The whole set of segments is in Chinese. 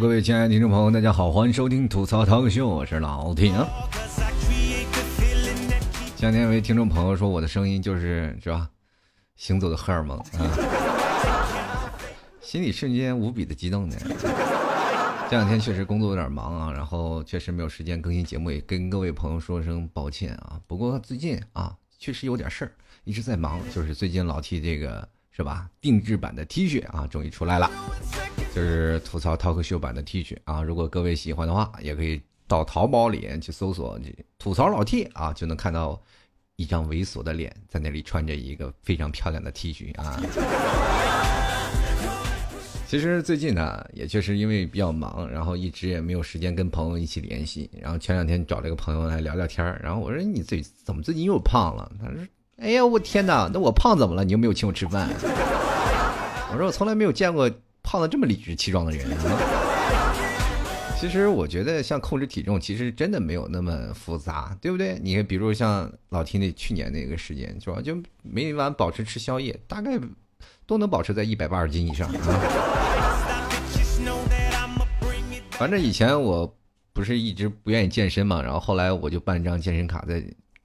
各位亲爱的听众朋友，大家好，欢迎收听吐槽涛哥秀，我是老铁。前两天有位听众朋友说我的声音就是是吧，行走的荷尔蒙啊，心里瞬间无比的激动呢。这两天确实工作有点忙啊，然后确实没有时间更新节目，也跟各位朋友说声抱歉啊。不过最近啊，确实有点事儿，一直在忙，就是最近老 T 这个是吧，定制版的 T 恤啊，终于出来了。就是吐槽 talk 秀版的 T 恤啊，如果各位喜欢的话，也可以到淘宝里去搜索“吐槽老 T” 啊，就能看到一张猥琐的脸在那里穿着一个非常漂亮的 T 恤啊。其实最近呢，也确实因为比较忙，然后一直也没有时间跟朋友一起联系。然后前两天找了个朋友来聊聊天然后我说：“你最怎么最近又胖了？”他说：“哎呀，我天哪，那我胖怎么了？你又没有请我吃饭。”我说：“我从来没有见过。”胖的这么理直气壮的人，其实我觉得像控制体重，其实真的没有那么复杂，对不对？你，比如像老 T 那去年那个时间，是吧？就每晚保持吃宵夜，大概都能保持在一百八十斤以上啊。反正以前我不是一直不愿意健身嘛，然后后来我就办张健身卡在。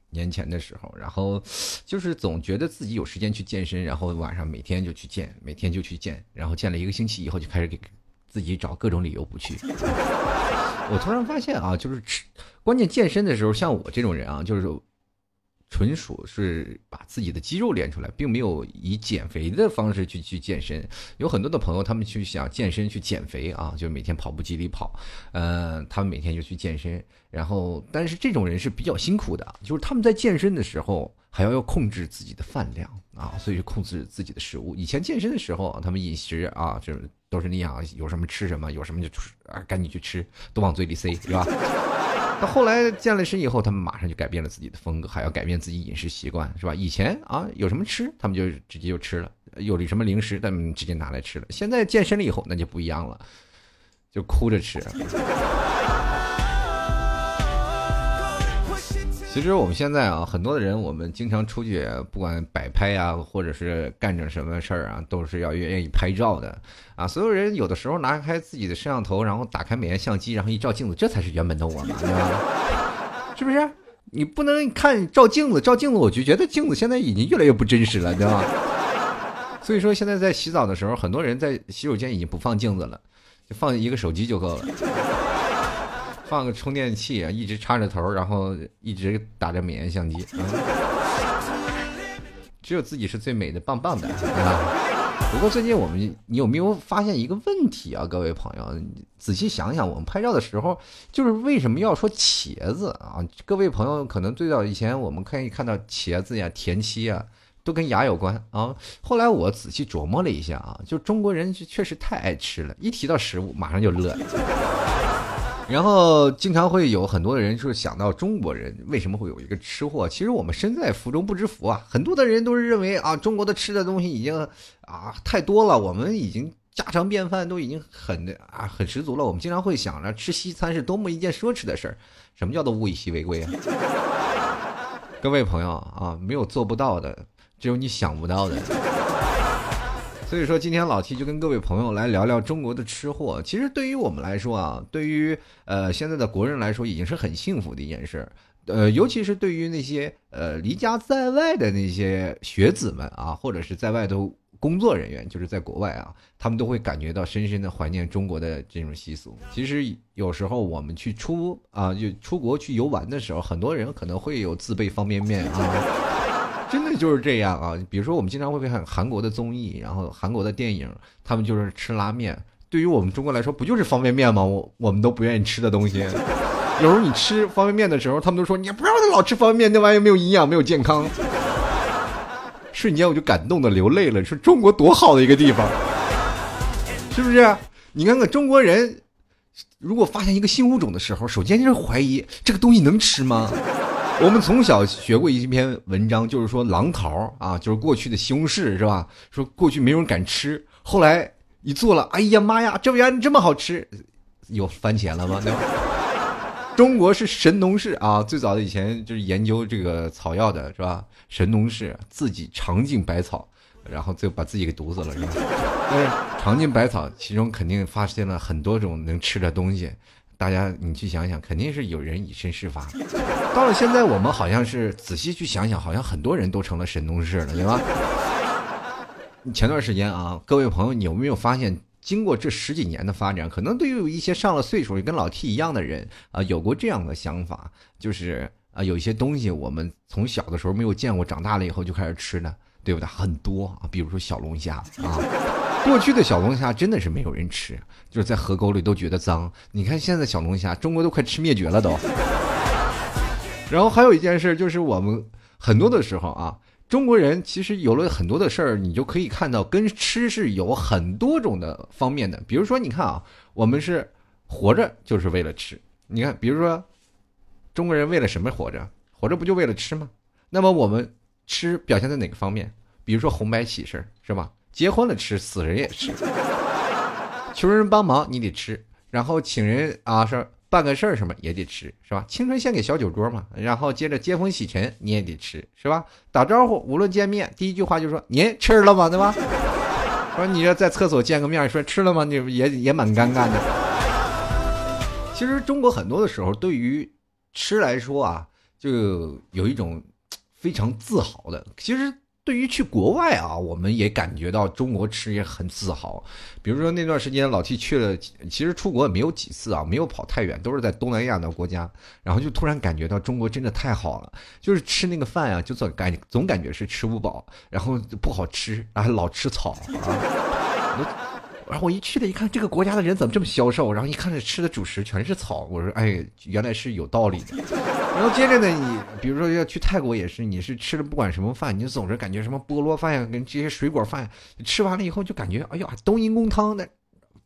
年前的时候，然后就是总觉得自己有时间去健身，然后晚上每天就去健，每天就去健，然后健了一个星期以后，就开始给自己找各种理由不去。我突然发现啊，就是吃，关键健身的时候，像我这种人啊，就是。纯属是把自己的肌肉练出来，并没有以减肥的方式去去健身。有很多的朋友，他们去想健身去减肥啊，就每天跑步机里跑，呃，他们每天就去健身。然后，但是这种人是比较辛苦的，就是他们在健身的时候还要要控制自己的饭量啊，所以控制自己的食物。以前健身的时候，他们饮食啊，就是都是那样，有什么吃什么，有什么就吃啊，赶紧去吃，都往嘴里塞，是吧？那后来健了身以后，他们马上就改变了自己的风格，还要改变自己饮食习惯，是吧？以前啊，有什么吃，他们就直接就吃了；有了什么零食，他们直接拿来吃了。现在健身了以后，那就不一样了，就哭着吃。其实我们现在啊，很多的人，我们经常出去，不管摆拍呀，或者是干点什么事儿啊，都是要愿意拍照的啊。所有人有的时候拿开自己的摄像头，然后打开美颜相机，然后一照镜子，这才是原本的我嘛，是不是？你不能看照镜子，照镜子我就觉得镜子现在已经越来越不真实了，对吧？所以说现在在洗澡的时候，很多人在洗手间已经不放镜子了，就放一个手机就够了。放个充电器啊，一直插着头，然后一直打着美颜相机，只有自己是最美的，棒棒的啊！不过最近我们，你有没有发现一个问题啊？各位朋友，仔细想想，我们拍照的时候，就是为什么要说茄子啊？各位朋友可能最早以前我们可以看到茄子呀、田七啊，都跟牙有关啊。后来我仔细琢磨了一下啊，就中国人确实太爱吃了，一提到食物马上就乐。然后经常会有很多的人，就是想到中国人为什么会有一个吃货？其实我们身在福中不知福啊！很多的人都是认为啊，中国的吃的东西已经啊太多了，我们已经家常便饭都已经很啊很十足了。我们经常会想着吃西餐是多么一件奢侈的事儿。什么叫做物以稀为贵啊？各位朋友啊，没有做不到的，只有你想不到的。所以说，今天老 T 就跟各位朋友来聊聊中国的吃货。其实对于我们来说啊，对于呃现在的国人来说，已经是很幸福的一件事。呃，尤其是对于那些呃离家在外的那些学子们啊，或者是在外头工作人员，就是在国外啊，他们都会感觉到深深的怀念中国的这种习俗。其实有时候我们去出啊，就出国去游玩的时候，很多人可能会有自备方便面啊。真的就是这样啊！比如说，我们经常会看韩国的综艺，然后韩国的电影，他们就是吃拉面。对于我们中国来说，不就是方便面吗？我我们都不愿意吃的东西。有时候你吃方便面的时候，他们都说你不要老吃方便面，那玩意没有营养，没有健康。瞬间我就感动的流泪了，说中国多好的一个地方，是不是？你看看中国人，如果发现一个新物种的时候，首先就是怀疑这个东西能吃吗？我们从小学过一篇文章，就是说狼桃啊，就是过去的西红柿是吧？说过去没人敢吃，后来一做了，哎呀妈呀，这玩意这么好吃，有番茄了吗？对吧？中国是神农氏啊，最早的以前就是研究这个草药的是吧？神农氏自己尝尽百草，然后最后把自己给毒死了，是吧？但是尝尽百草，其中肯定发现了很多种能吃的东西。大家你去想想，肯定是有人以身试法。到了现在，我们好像是仔细去想想，好像很多人都成了神农氏了，对吧？前段时间啊，各位朋友，你有没有发现，经过这十几年的发展，可能对于一些上了岁数跟老 T 一样的人啊，有过这样的想法，就是啊，有一些东西我们从小的时候没有见过，长大了以后就开始吃的，对不对？很多啊，比如说小龙虾啊，过去的小龙虾真的是没有人吃，就是在河沟里都觉得脏。你看现在小龙虾，中国都快吃灭绝了都。然后还有一件事，就是我们很多的时候啊。中国人其实有了很多的事儿，你就可以看到跟吃是有很多种的方面的。比如说，你看啊，我们是活着就是为了吃。你看，比如说，中国人为了什么活着？活着不就为了吃吗？那么我们吃表现在哪个方面？比如说红白喜事儿是吧？结婚了吃，死人也吃。求人帮忙你得吃，然后请人啊是。办个事儿什么也得吃，是吧？青春献给小酒桌嘛，然后接着接风洗尘你也得吃，是吧？打招呼，无论见面，第一句话就说您吃了吗？对吧？说你要在厕所见个面，说吃了吗？你也也蛮尴尬的。其实中国很多的时候，对于吃来说啊，就有一种非常自豪的。其实。对于去国外啊，我们也感觉到中国吃也很自豪。比如说那段时间老 T 去了，其实出国也没有几次啊，没有跑太远，都是在东南亚的国家。然后就突然感觉到中国真的太好了，就是吃那个饭啊，就总感总感觉是吃不饱，然后不好吃，还老吃草啊。然后我一去了，一看这个国家的人怎么这么消瘦？然后一看这吃的主食全是草，我说哎，原来是有道理的。然后接着呢，你比如说要去泰国也是，你是吃了不管什么饭，你总是感觉什么菠萝饭呀，跟这些水果饭，吃完了以后就感觉哎呀，冬阴功汤的。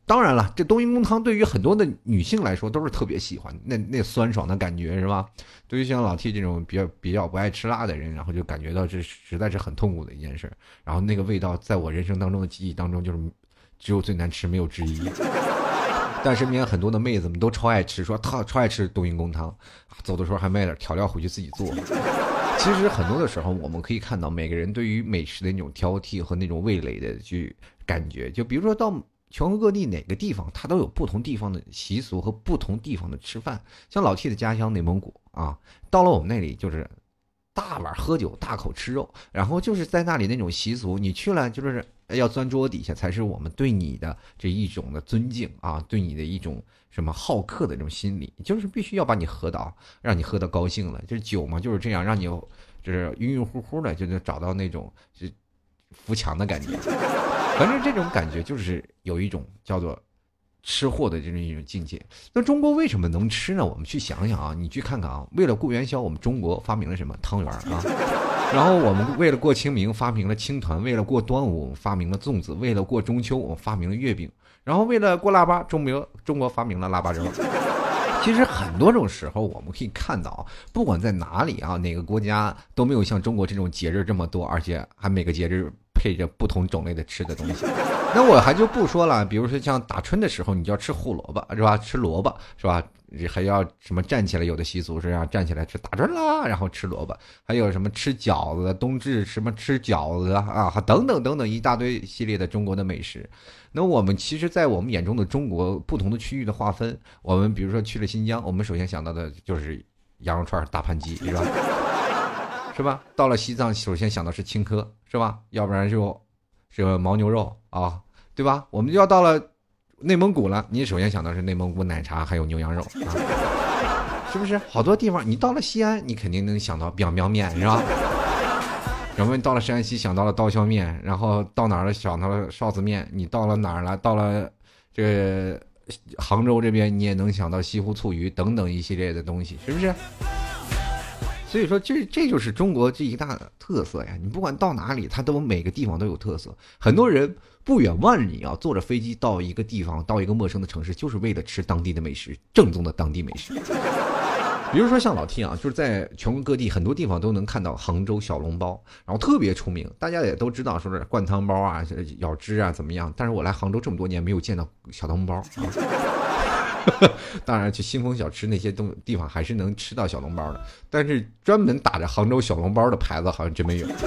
当然了，这冬阴功汤对于很多的女性来说都是特别喜欢，那那酸爽的感觉是吧？对于像老 T 这种比较比较不爱吃辣的人，然后就感觉到这实在是很痛苦的一件事。然后那个味道在我人生当中的记忆当中就是。只有最难吃，没有之一。但身边很多的妹子们都超爱吃，说她超爱吃冬阴功汤，走的时候还卖点调料回去自己做。其实很多的时候，我们可以看到每个人对于美食的那种挑剔和那种味蕾的去感觉。就比如说到全国各地哪个地方，它都有不同地方的习俗和不同地方的吃饭。像老 T 的家乡内蒙古啊，到了我们那里就是大碗喝酒，大口吃肉，然后就是在那里那种习俗，你去了就是。要钻桌底下才是我们对你的这一种的尊敬啊，对你的一种什么好客的这种心理，就是必须要把你喝倒，让你喝的高兴了。就酒嘛，就是这样，让你就是晕晕乎乎的，就能找到那种就扶墙的感觉。反正这种感觉就是有一种叫做吃货的这种一种境界。那中国为什么能吃呢？我们去想想啊，你去看看啊，为了过元宵，我们中国发明了什么汤圆啊？然后我们为了过清明发明了青团，为了过端午发明了粽子，为了过中秋我们发明了月饼，然后为了过腊八，中国中国发明了腊八粥。其实很多种时候我们可以看到，不管在哪里啊，哪个国家都没有像中国这种节日这么多，而且还每个节日配着不同种类的吃的东西。那我还就不说了，比如说像打春的时候，你就要吃胡萝卜是吧？吃萝卜是吧？还要什么站起来？有的习俗是要站起来吃打春啦，然后吃萝卜。还有什么吃饺子？冬至什么吃饺子啊？啊等等等等一大堆系列的中国的美食。那我们其实，在我们眼中的中国不同的区域的划分，我们比如说去了新疆，我们首先想到的就是羊肉串、大盘鸡，是吧？是吧？到了西藏，首先想到是青稞，是吧？要不然就。这个牦牛肉啊，对吧？我们就要到了内蒙古了，你首先想到是内蒙古奶茶，还有牛羊肉啊，是不是？好多地方，你到了西安，你肯定能想到 biang biang 面，是吧？然后你到了山西，想到了刀削面，然后到哪儿了想到了臊子面，你到了哪儿了？到了这个杭州这边，你也能想到西湖醋鱼等等一系列的东西，是不是？所以说，这这就是中国这一大特色呀！你不管到哪里，它都每个地方都有特色。很多人不远万里啊，坐着飞机到一个地方，到一个陌生的城市，就是为了吃当地的美食，正宗的当地美食。比如说像老 T 啊，就是在全国各地很多地方都能看到杭州小笼包，然后特别出名，大家也都知道说是灌汤包啊、咬汁啊怎么样。但是我来杭州这么多年，没有见到小笼包啊。当然，去新丰小吃那些东地方还是能吃到小笼包的，但是专门打着杭州小笼包的牌子好像真没有。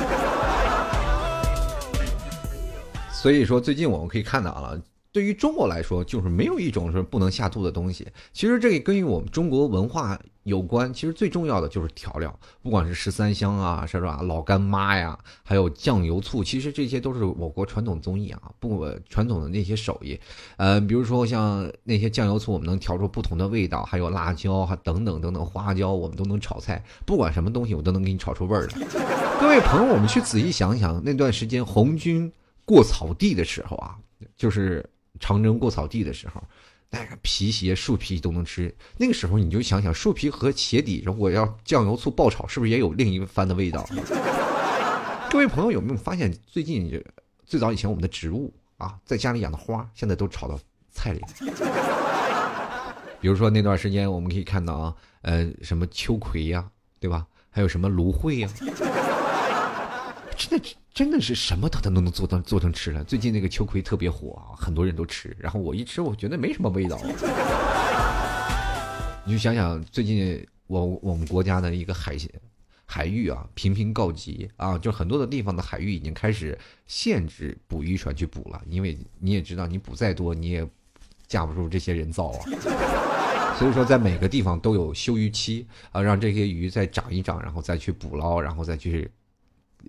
所以说，最近我们可以看到啊。对于中国来说，就是没有一种是不能下肚的东西。其实这个跟我们中国文化有关。其实最重要的就是调料，不管是十三香啊，是吧？老干妈呀，还有酱油醋，其实这些都是我国传统综艺啊，不传统的那些手艺。呃，比如说像那些酱油醋，我们能调出不同的味道，还有辣椒哈等等等等花椒，我们都能炒菜。不管什么东西，我都能给你炒出味儿来。各位朋友，我们去仔细想想，那段时间红军过草地的时候啊，就是。长征过草地的时候，那个皮鞋、树皮都能吃。那个时候你就想想，树皮和鞋底，如果要酱油醋爆炒，是不是也有另一番的味道？各位朋友有没有发现，最近最早以前我们的植物啊，在家里养的花，现在都炒到菜里。比如说那段时间，我们可以看到啊，呃，什么秋葵呀，对吧？还有什么芦荟呀。真的真的是什么它都能做到做成吃了。最近那个秋葵特别火啊，很多人都吃。然后我一吃，我觉得没什么味道。你就想想，最近我我们国家的一个海海域啊，频频告急啊，就很多的地方的海域已经开始限制捕鱼船去捕了，因为你也知道，你捕再多，你也架不住这些人造啊。所以说，在每个地方都有休渔期啊，让这些鱼再长一长，然后再去捕捞，然后再去。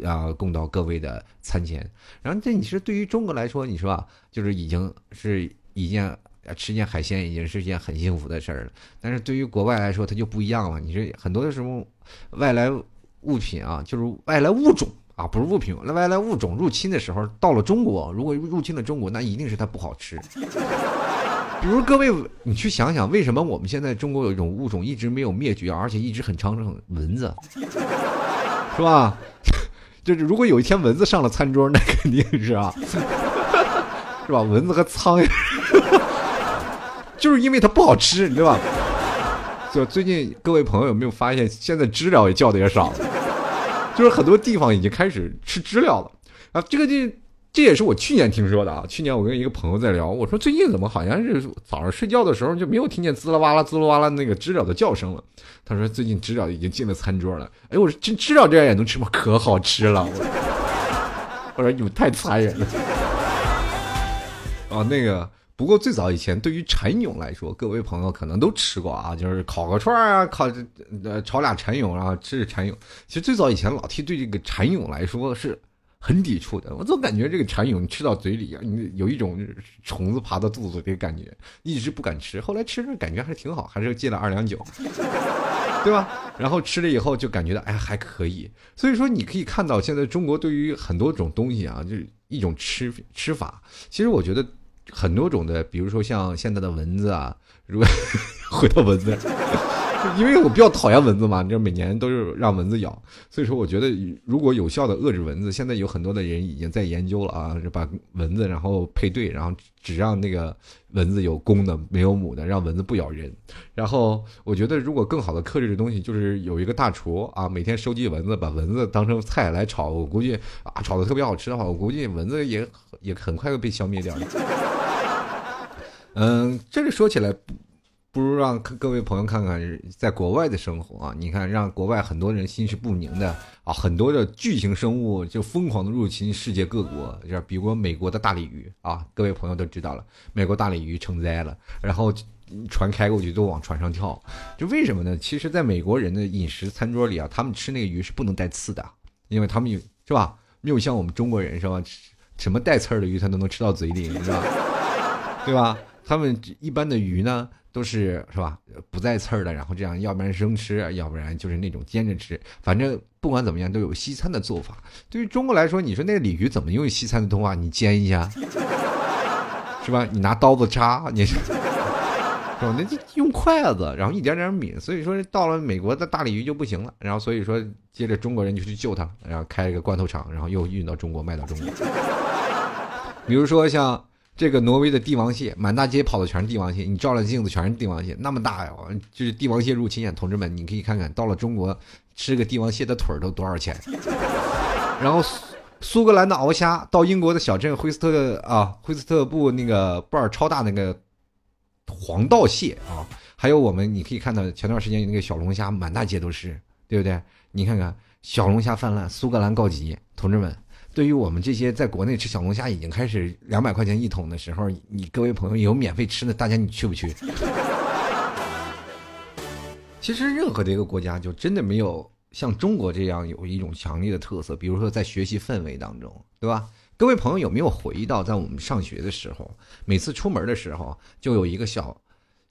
啊，供到各位的餐前。然后这你是对于中国来说，你说啊，就是已经是一件吃件海鲜已经是一件很幸福的事儿了。但是对于国外来说，它就不一样了。你是很多的时候，外来物品啊，就是外来物种啊，不是物品，那外来物种入侵的时候，到了中国，如果入侵了中国，那一定是它不好吃。比如各位，你去想想，为什么我们现在中国有一种物种一直没有灭绝，而且一直很昌盛？蚊子，是吧？就是如果有一天蚊子上了餐桌，那肯定是啊，是吧？蚊子和苍蝇，就是因为它不好吃，对吧？就最近各位朋友有没有发现，现在知了也叫的也少了，就是很多地方已经开始吃知了了啊，这个就。这也是我去年听说的啊！去年我跟一个朋友在聊，我说最近怎么好像是早上睡觉的时候就没有听见滋啦哇啦、滋啦哇啦那个知了的叫声了。他说最近知了已经进了餐桌了。哎，我说知知了这样也能吃吗？可好吃了！我说你们太残忍了。啊，那个不过最早以前对于蚕蛹来说，各位朋友可能都吃过啊，就是烤个串啊，烤呃炒俩蚕蛹，然后吃蚕蛹。其实最早以前老 T 对这个蚕蛹来说是。很抵触的，我总感觉这个蚕蛹吃到嘴里啊，你有一种虫子爬到肚子的感觉，一直不敢吃。后来吃着感觉还挺好，还是戒了二两酒，对吧？然后吃了以后就感觉到哎还可以。所以说你可以看到，现在中国对于很多种东西啊，就是一种吃吃法。其实我觉得很多种的，比如说像现在的蚊子啊，如果 回到蚊子。因为我比较讨厌蚊子嘛，就每年都是让蚊子咬，所以说我觉得如果有效的遏制蚊子，现在有很多的人已经在研究了啊，把蚊子然后配对，然后只让那个蚊子有公的没有母的，让蚊子不咬人。然后我觉得如果更好的克制这东西，就是有一个大厨啊，每天收集蚊子，把蚊子当成菜来炒，我估计啊炒的特别好吃的话，我估计蚊子也也很快会被消灭掉。嗯，这里说起来。不如让各位朋友看看在国外的生活啊！你看，让国外很多人心绪不宁的啊，很多的巨型生物就疯狂的入侵世界各国，就比如美国的大鲤鱼啊，各位朋友都知道了，美国大鲤鱼成灾了，然后船开过去都往船上跳，就为什么呢？其实，在美国人的饮食餐桌里啊，他们吃那个鱼是不能带刺的，因为他们有是吧？没有像我们中国人是吧？什么带刺儿的鱼他都能吃到嘴里，是吧？对吧？他们一般的鱼呢？都是是吧？不带刺儿的，然后这样，要不然生吃，要不然就是那种煎着吃。反正不管怎么样，都有西餐的做法。对于中国来说，你说那个鲤鱼怎么用西餐的做法？你煎一下，是吧？你拿刀子扎，你是吧？那就用筷子，然后一点点抿。所以说，到了美国的大鲤鱼就不行了。然后所以说，接着中国人就去救它，然后开了个罐头厂，然后又运到中国卖到中国。比如说像。这个挪威的帝王蟹，满大街跑的全是帝王蟹，你照了镜子全是帝王蟹，那么大呀！就是帝王蟹入侵啊，同志们，你可以看看到了中国吃个帝王蟹的腿都多少钱。然后苏苏格兰的鳌虾，到英国的小镇惠斯特啊，惠斯特布那个布尔超大那个黄道蟹啊，还有我们你可以看到前段时间那个小龙虾，满大街都是，对不对？你看看小龙虾泛滥，苏格兰告急，同志们。对于我们这些在国内吃小龙虾已经开始两百块钱一桶的时候，你各位朋友有免费吃的，大家你去不去？其实任何的一个国家就真的没有像中国这样有一种强烈的特色，比如说在学习氛围当中，对吧？各位朋友有没有回忆到在我们上学的时候，每次出门的时候就有一个小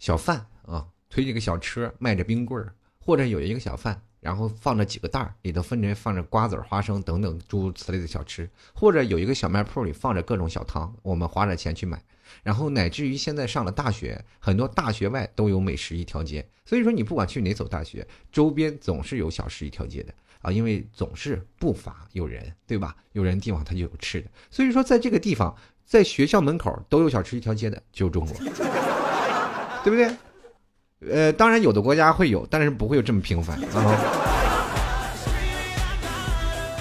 小贩啊，推着个小车卖着冰棍儿，或者有一个小贩。然后放着几个袋儿，里头分别放着瓜子、花生等等诸如此类的小吃，或者有一个小卖铺里放着各种小汤，我们花着钱去买。然后乃至于现在上了大学，很多大学外都有美食一条街。所以说你不管去哪所大学，周边总是有小吃一条街的啊，因为总是不乏有人，对吧？有人地方它就有吃的。所以说在这个地方，在学校门口都有小吃一条街的，就是中国，对不对？呃，当然有的国家会有，但是不会有这么频繁啊。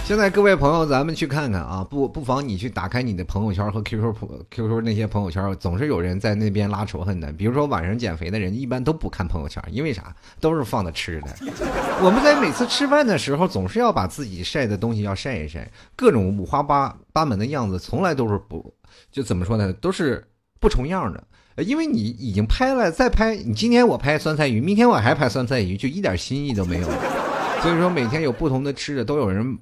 现在各位朋友，咱们去看看啊，不不妨你去打开你的朋友圈和 QQ 朋 QQ 那些朋友圈，总是有人在那边拉仇恨的。比如说晚上减肥的人，一般都不看朋友圈，因为啥？都是放的吃的。我们在每次吃饭的时候，总是要把自己晒的东西要晒一晒，各种五花八八门的样子，从来都是不就怎么说呢？都是不重样的。因为你已经拍了，再拍，你今天我拍酸菜鱼，明天我还拍酸菜鱼，就一点新意都没有。所以说每天有不同的吃的，都有人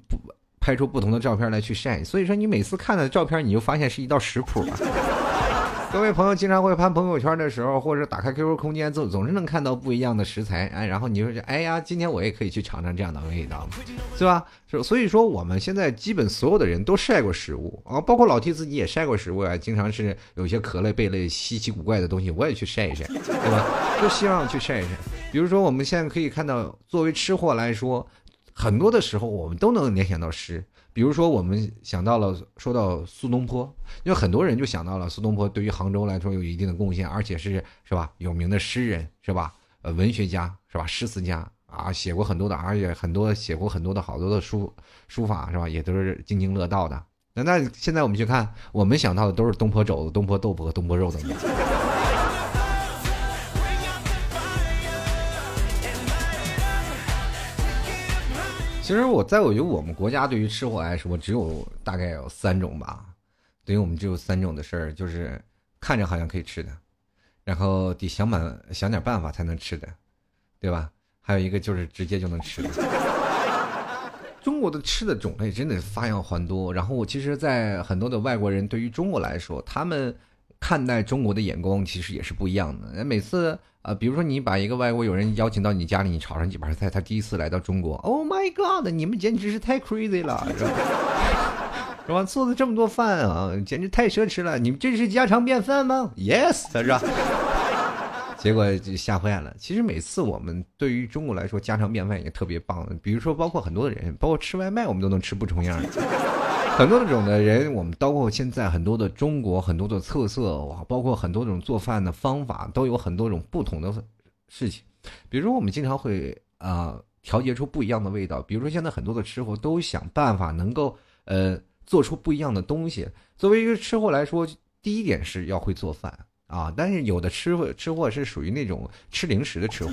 拍出不同的照片来去晒。所以说你每次看的照片，你就发现是一道食谱。各位朋友经常会拍朋友圈的时候，或者打开 QQ 空间，总总是能看到不一样的食材，哎，然后你就说，哎呀，今天我也可以去尝尝这样的味道，是吧？所以说我们现在基本所有的人都晒过食物啊，包括老 T 自己也晒过食物啊，经常是有些壳类、贝类、稀奇古怪的东西，我也去晒一晒，对吧？就希望去晒一晒。比如说我们现在可以看到，作为吃货来说，很多的时候我们都能联想到诗。比如说，我们想到了说到苏东坡，因为很多人就想到了苏东坡对于杭州来说有一定的贡献，而且是是吧有名的诗人是吧？呃，文学家是吧？诗词家啊，写过很多的，而且很多写过很多的好多的书书法是吧？也都是津津乐道的。那那现在我们去看，我们想到的都是东坡肘子、东坡豆腐和东坡肉等等。其实我在我觉得我们国家对于吃货来说，只有大概有三种吧。对于我们只有三种的事儿，就是看着好像可以吃的，然后得想办想点办法才能吃的，对吧？还有一个就是直接就能吃的。中国的吃的种类真的发扬繁多。然后我其实，在很多的外国人对于中国来说，他们看待中国的眼光其实也是不一样的。每次。啊，比如说你把一个外国友人邀请到你家里，你炒上几盘菜，他第一次来到中国，Oh my God，你们简直是太 crazy 了，是吧？是吧？做的这么多饭啊，简直太奢侈了，你们这是家常便饭吗？Yes，他说。结果就吓坏了。其实每次我们对于中国来说，家常便饭也特别棒。比如说，包括很多的人，包括吃外卖，我们都能吃不重样的。很多种的人，我们包括现在很多的中国很多的特色哇，包括很多种做饭的方法，都有很多种不同的事情。比如说，我们经常会啊调节出不一样的味道。比如说，现在很多的吃货都想办法能够呃做出不一样的东西。作为一个吃货来说，第一点是要会做饭啊，但是有的吃货吃货是属于那种吃零食的吃货。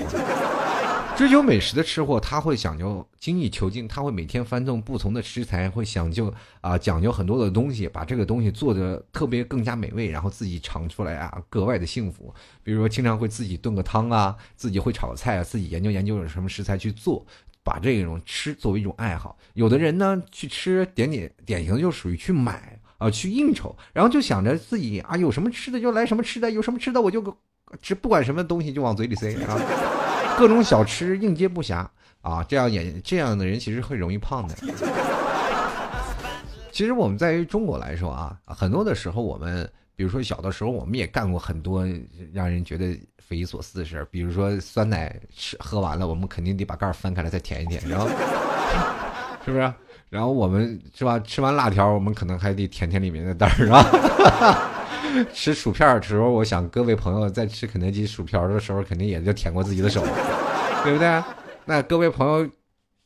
追求美食的吃货，他会讲究精益求精，他会每天翻动不同的食材，会讲究啊，讲究很多的东西，把这个东西做的特别更加美味，然后自己尝出来啊，格外的幸福。比如说，经常会自己炖个汤啊，自己会炒菜啊，自己研究研究有什么食材去做，把这种吃作为一种爱好。有的人呢，去吃点点典型的就属于去买啊，去应酬，然后就想着自己啊，有什么吃的就来什么吃的，有什么吃的我就吃，不管什么东西就往嘴里塞啊。各种小吃应接不暇啊，这样也这样的人其实会容易胖的。其实我们在于中国来说啊，很多的时候我们，比如说小的时候我们也干过很多让人觉得匪夷所思的事儿，比如说酸奶吃喝完了，我们肯定得把盖儿翻开来再舔一舔，然后 是不是？然后我们是吧？吃完辣条，我们可能还得舔舔里面的袋儿，是吧？吃薯片的时候，我想各位朋友在吃肯德基薯条的时候，肯定也就舔过自己的手，对不对？那各位朋友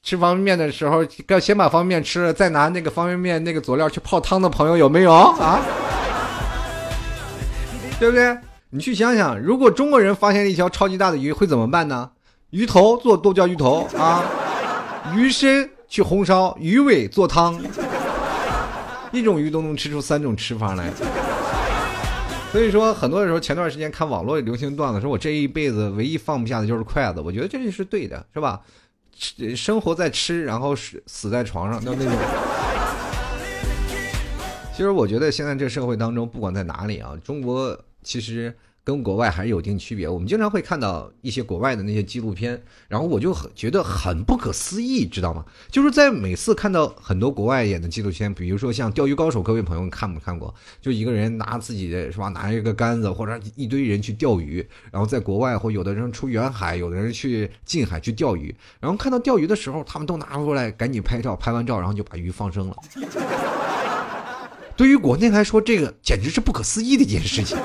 吃方便面的时候，要先把方便面吃了，再拿那个方便面那个佐料去泡汤的朋友有没有啊？对不对？你去想想，如果中国人发现了一条超级大的鱼，会怎么办呢？鱼头做剁椒鱼头啊，鱼身去红烧，鱼尾做汤。一种鱼都能吃出三种吃法来。所以说，很多的时候，前段时间看网络流行段子，说我这一辈子唯一放不下的就是筷子。我觉得这是对的，是吧？吃生活在吃，然后死死在床上，就那种。其实我觉得现在这社会当中，不管在哪里啊，中国其实。跟国外还是有一定区别。我们经常会看到一些国外的那些纪录片，然后我就很觉得很不可思议，知道吗？就是在每次看到很多国外演的纪录片，比如说像《钓鱼高手》，各位朋友看没看过？就一个人拿自己的是吧，拿一个杆子或者一堆人去钓鱼，然后在国外或有的人出远海，有的人去近海去钓鱼，然后看到钓鱼的时候，他们都拿出来赶紧拍照，拍完照然后就把鱼放生了。对于国内来说，这个简直是不可思议的一件事情。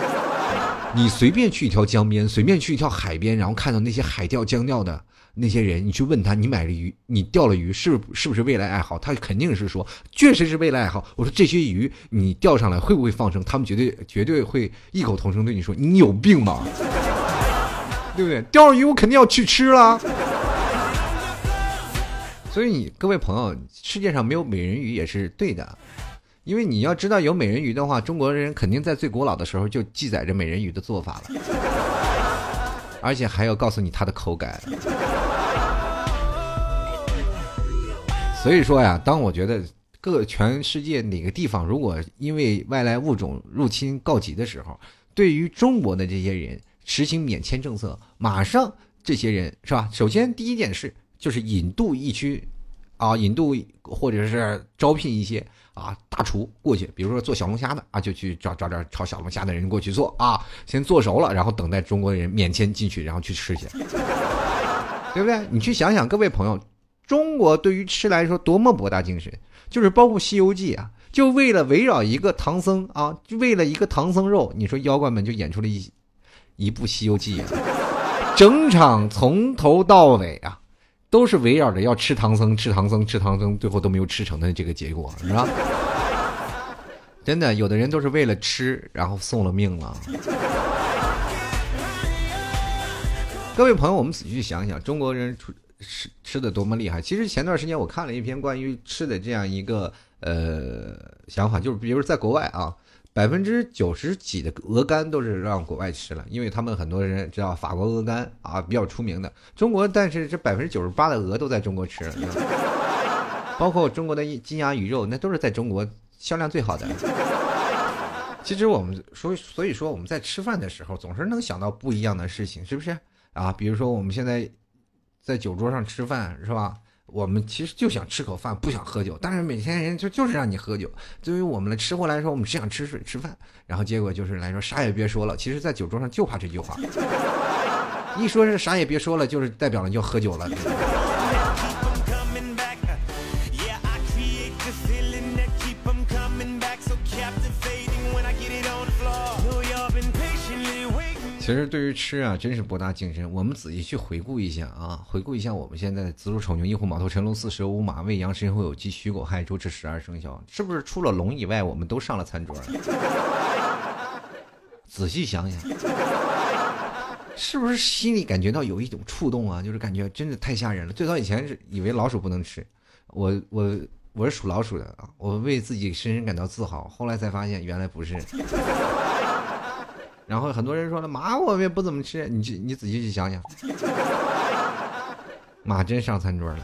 你随便去一条江边，随便去一条海边，然后看到那些海钓、江钓的那些人，你去问他，你买了鱼，你钓了鱼，是是不是未来爱好？他肯定是说，确实是未来爱好。我说这些鱼你钓上来会不会放生？他们绝对绝对会异口同声对你说，你有病吗？对不对？钓了鱼我肯定要去吃了。所以你各位朋友，世界上没有美人鱼也是对的。因为你要知道有美人鱼的话，中国人肯定在最古老的时候就记载着美人鱼的做法了，而且还要告诉你它的口感。所以说呀，当我觉得各全世界哪个地方如果因为外来物种入侵告急的时候，对于中国的这些人实行免签政策，马上这些人是吧？首先第一件事就是引渡疫区，啊，引渡或者是招聘一些。啊，大厨过去，比如说做小龙虾的啊，就去找找点炒小龙虾的人过去做啊，先做熟了，然后等待中国人免签进去，然后去吃去，对不对？你去想想，各位朋友，中国对于吃来说多么博大精深，就是包括《西游记》啊，就为了围绕一个唐僧啊，就为了一个唐僧肉，你说妖怪们就演出了一一部《西游记》啊，整场从头到尾啊。都是围绕着要吃唐僧，吃唐僧，吃唐僧，最后都没有吃成的这个结果，是吧？真的，有的人都是为了吃，然后送了命了。各位朋友，我们仔细想想，中国人吃吃的多么厉害。其实前段时间我看了一篇关于吃的这样一个呃想法，就是比如在国外啊。百分之九十几的鹅肝都是让国外吃了，因为他们很多人知道法国鹅肝啊比较出名的。中国，但是这百分之九十八的鹅都在中国吃了，包括中国的金鸭鱼肉，那都是在中国销量最好的。其实我们所以所以说我们在吃饭的时候总是能想到不一样的事情，是不是啊？比如说我们现在在酒桌上吃饭，是吧？我们其实就想吃口饭，不想喝酒。但是每天人就就是让你喝酒。对于我们的吃货来说，我们只想吃水吃饭。然后结果就是来说啥也别说了。其实，在酒桌上就怕这句话，一说是啥也别说了，就是代表了要喝酒了。其实对于吃啊，真是博大精深。我们仔细去回顾一下啊，回顾一下我们现在子鼠丑牛寅虎卯兔辰龙巳蛇午马未羊申猴酉鸡戌狗亥猪这十二生肖，是不是除了龙以外，我们都上了餐桌？仔细想想，是不是心里感觉到有一种触动啊？就是感觉真的太吓人了。最早以前是以为老鼠不能吃，我我我是属老鼠的啊，我为自己深深感到自豪。后来才发现原来不是。然后很多人说了马我们也不怎么吃，你去你仔细去想想，马真上餐桌了。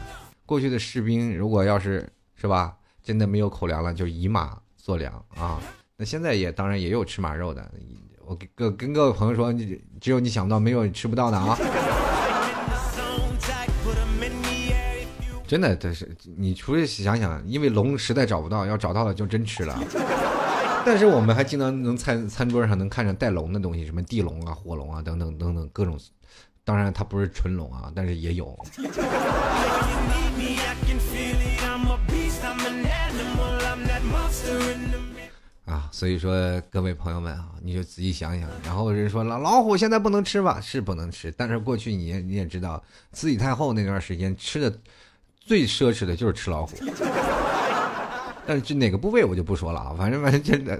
过去的士兵如果要是是吧，真的没有口粮了，就以马做粮啊。那现在也当然也有吃马肉的。我跟跟各位朋友说，你只有你想到，没有吃不到的啊。真的，这是你除了想想，因为龙实在找不到，要找到了就真吃了。但是我们还经常能餐餐桌上能看着带龙的东西，什么地龙啊、火龙啊等等等等各种。当然它不是纯龙啊，但是也有。啊，所以说各位朋友们啊，你就仔细想想。然后人说老老虎现在不能吃吧？是不能吃，但是过去你也你也知道，慈禧太后那段时间吃的最奢侈的就是吃老虎。但是这哪个部位我就不说了啊反正 反正真的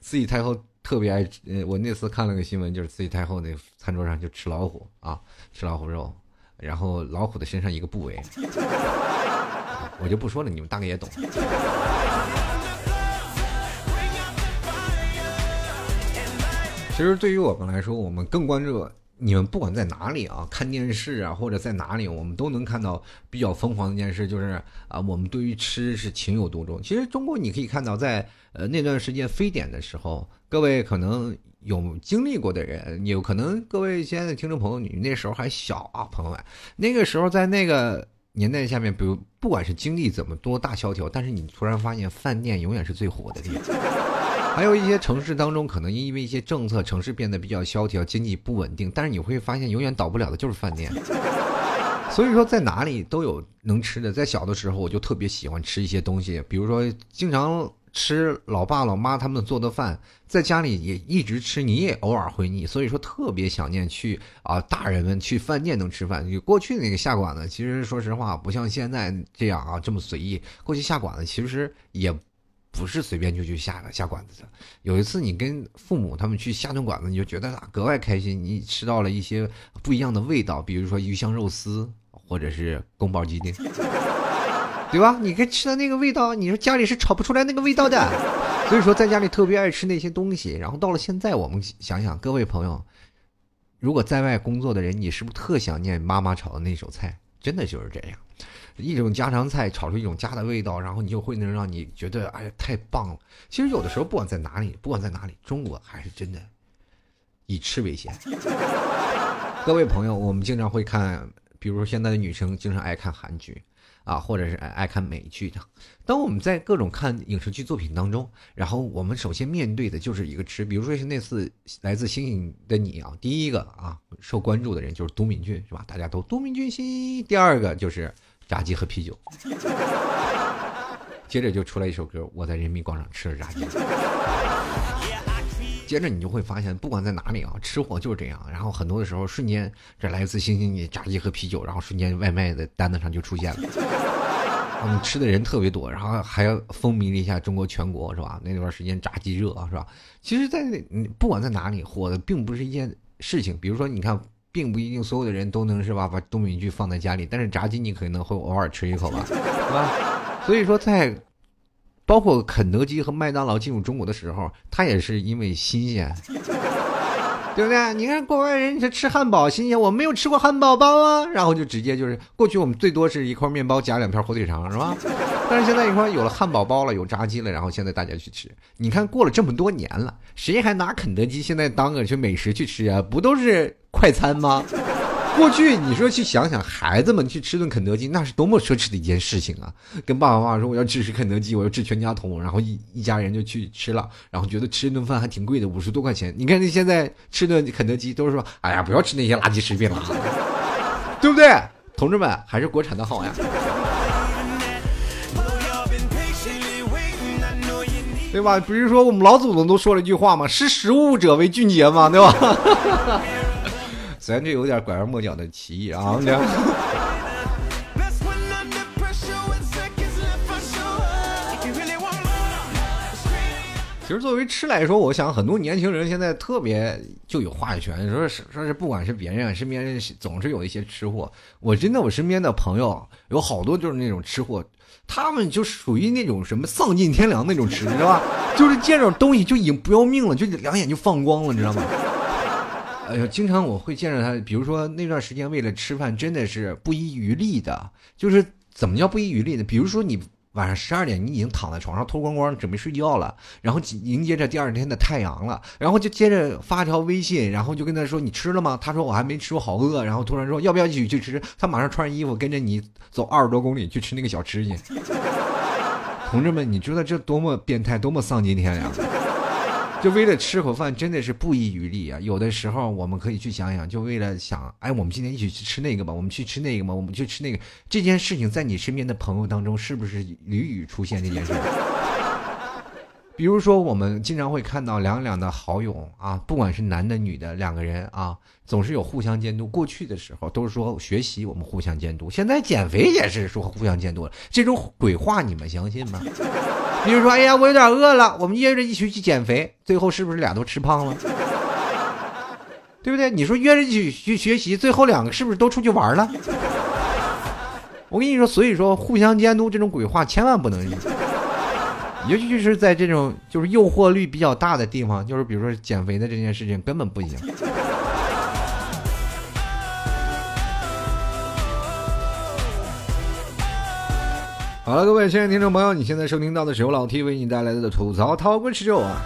慈禧太后特别爱吃我那次看了个新闻就是慈禧太后那餐桌上就吃老虎啊吃老虎肉然后老虎的身上一个部位。我就不说了你们大概也懂。其实对于我们来说我们更关注你们不管在哪里啊，看电视啊，或者在哪里，我们都能看到比较疯狂的一件事，就是啊，我们对于吃是情有独钟。其实中国你可以看到，在呃那段时间非典的时候，各位可能有经历过的人，有可能各位亲爱的听众朋友，你那时候还小啊，朋友们，那个时候在那个年代下面，比如不管是经历怎么多大萧条，但是你突然发现饭店永远是最火的地方。还有一些城市当中，可能因为一些政策，城市变得比较萧条，经济不稳定。但是你会发现，永远倒不了的就是饭店。所以说，在哪里都有能吃的。在小的时候，我就特别喜欢吃一些东西，比如说经常吃老爸老妈他们做的饭，在家里也一直吃，你也偶尔会腻。所以说，特别想念去啊，大人们去饭店能吃饭。就过去那个下馆子，其实说实话，不像现在这样啊这么随意。过去下馆子其实也。不是随便就去下下馆子的。有一次你跟父母他们去下顿馆子，你就觉得格外开心。你吃到了一些不一样的味道，比如说鱼香肉丝，或者是宫保鸡丁，对吧？你跟吃的那个味道，你说家里是炒不出来那个味道的。所以说在家里特别爱吃那些东西。然后到了现在，我们想想，各位朋友，如果在外工作的人，你是不是特想念妈妈炒的那手菜？真的就是这样。一种家常菜炒出一种家的味道，然后你就会能让你觉得哎呀太棒了。其实有的时候不管在哪里，不管在哪里，中国还是真的以吃为先。各位朋友，我们经常会看，比如说现在的女生经常爱看韩剧啊，或者是爱爱看美剧的。当我们在各种看影视剧作品当中，然后我们首先面对的就是一个吃，比如说是那次来自星星的你啊，第一个啊受关注的人就是都敏俊是吧？大家都都敏俊兮。第二个就是。炸鸡和啤酒，接着就出来一首歌，我在人民广场吃了炸鸡。接着你就会发现，不管在哪里啊，吃货就是这样。然后很多的时候，瞬间这来自星星的炸鸡和啤酒，然后瞬间外卖的单子上就出现了。嗯，吃的人特别多，然后还要风靡了一下中国全国，是吧？那段时间炸鸡热啊，是吧？其实，在不管在哪里火的，并不是一件事情。比如说，你看。并不一定所有的人都能是吧，把冬敏剧放在家里，但是炸鸡你可能会偶尔吃一口吧，是吧？所以说，在包括肯德基和麦当劳进入中国的时候，它也是因为新鲜。对不对？你看国外人家吃汉堡新鲜，我没有吃过汉堡包啊，然后就直接就是过去我们最多是一块面包夹两片火腿肠，是吧？但是现在一块有了汉堡包了，有炸鸡了，然后现在大家去吃。你看过了这么多年了，谁还拿肯德基现在当个去美食去吃啊？不都是快餐吗？过去你说去想想，孩子们去吃顿肯德基，那是多么奢侈的一件事情啊！跟爸爸妈妈说我要支持肯德基，我要治全家桶，然后一一家人就去吃了，然后觉得吃一顿饭还挺贵的，五十多块钱。你看你现在吃顿肯德基都是说，哎呀，不要吃那些垃圾食品了，对不对？同志们，还是国产的好呀，对吧？不是说我们老祖宗都说了一句话吗？识时务者为俊杰嘛，对吧？虽然这有点拐弯抹角的歧义啊，其实作为吃来说，我想很多年轻人现在特别就有话语权，说是说是不管是别人身边总是有一些吃货，我真的我身边的朋友有好多就是那种吃货，他们就属于那种什么丧尽天良那种吃，知道吧？就是见着东西就已经不要命了，就两眼就放光了，你知道吗？哎呀，经常我会见着他，比如说那段时间为了吃饭，真的是不遗余力的。就是怎么叫不遗余力呢？比如说你晚上十二点，你已经躺在床上脱光光准备睡觉了，然后迎接着第二天的太阳了，然后就接着发条微信，然后就跟他说你吃了吗？他说我还没吃，我好饿。然后突然说要不要一起去吃？他马上穿上衣服跟着你走二十多公里去吃那个小吃去。同志们，你知道这多么变态，多么丧尽天良？就为了吃口饭，真的是不遗余力啊！有的时候我们可以去想想，就为了想，哎，我们今天一起去吃那个吧，我们去吃那个吧，我们去吃那个。这件事情在你身边的朋友当中，是不是屡屡出现这件事情？比如说，我们经常会看到两两的好友啊，不管是男的女的，两个人啊，总是有互相监督。过去的时候都是说学习我们互相监督，现在减肥也是说互相监督了。这种鬼话你们相信吗？比如说，哎呀，我有点饿了，我们约着一起去减肥，最后是不是俩都吃胖了？对不对？你说约着一起去学习，最后两个是不是都出去玩了？我跟你说，所以说互相监督这种鬼话千万不能。尤其是在这种就是诱惑率比较大的地方，就是比如说减肥的这件事情根本不行。好了，各位亲爱的听众朋友，你现在收听到的是由老 T 为你带来的吐槽涛滚十九啊。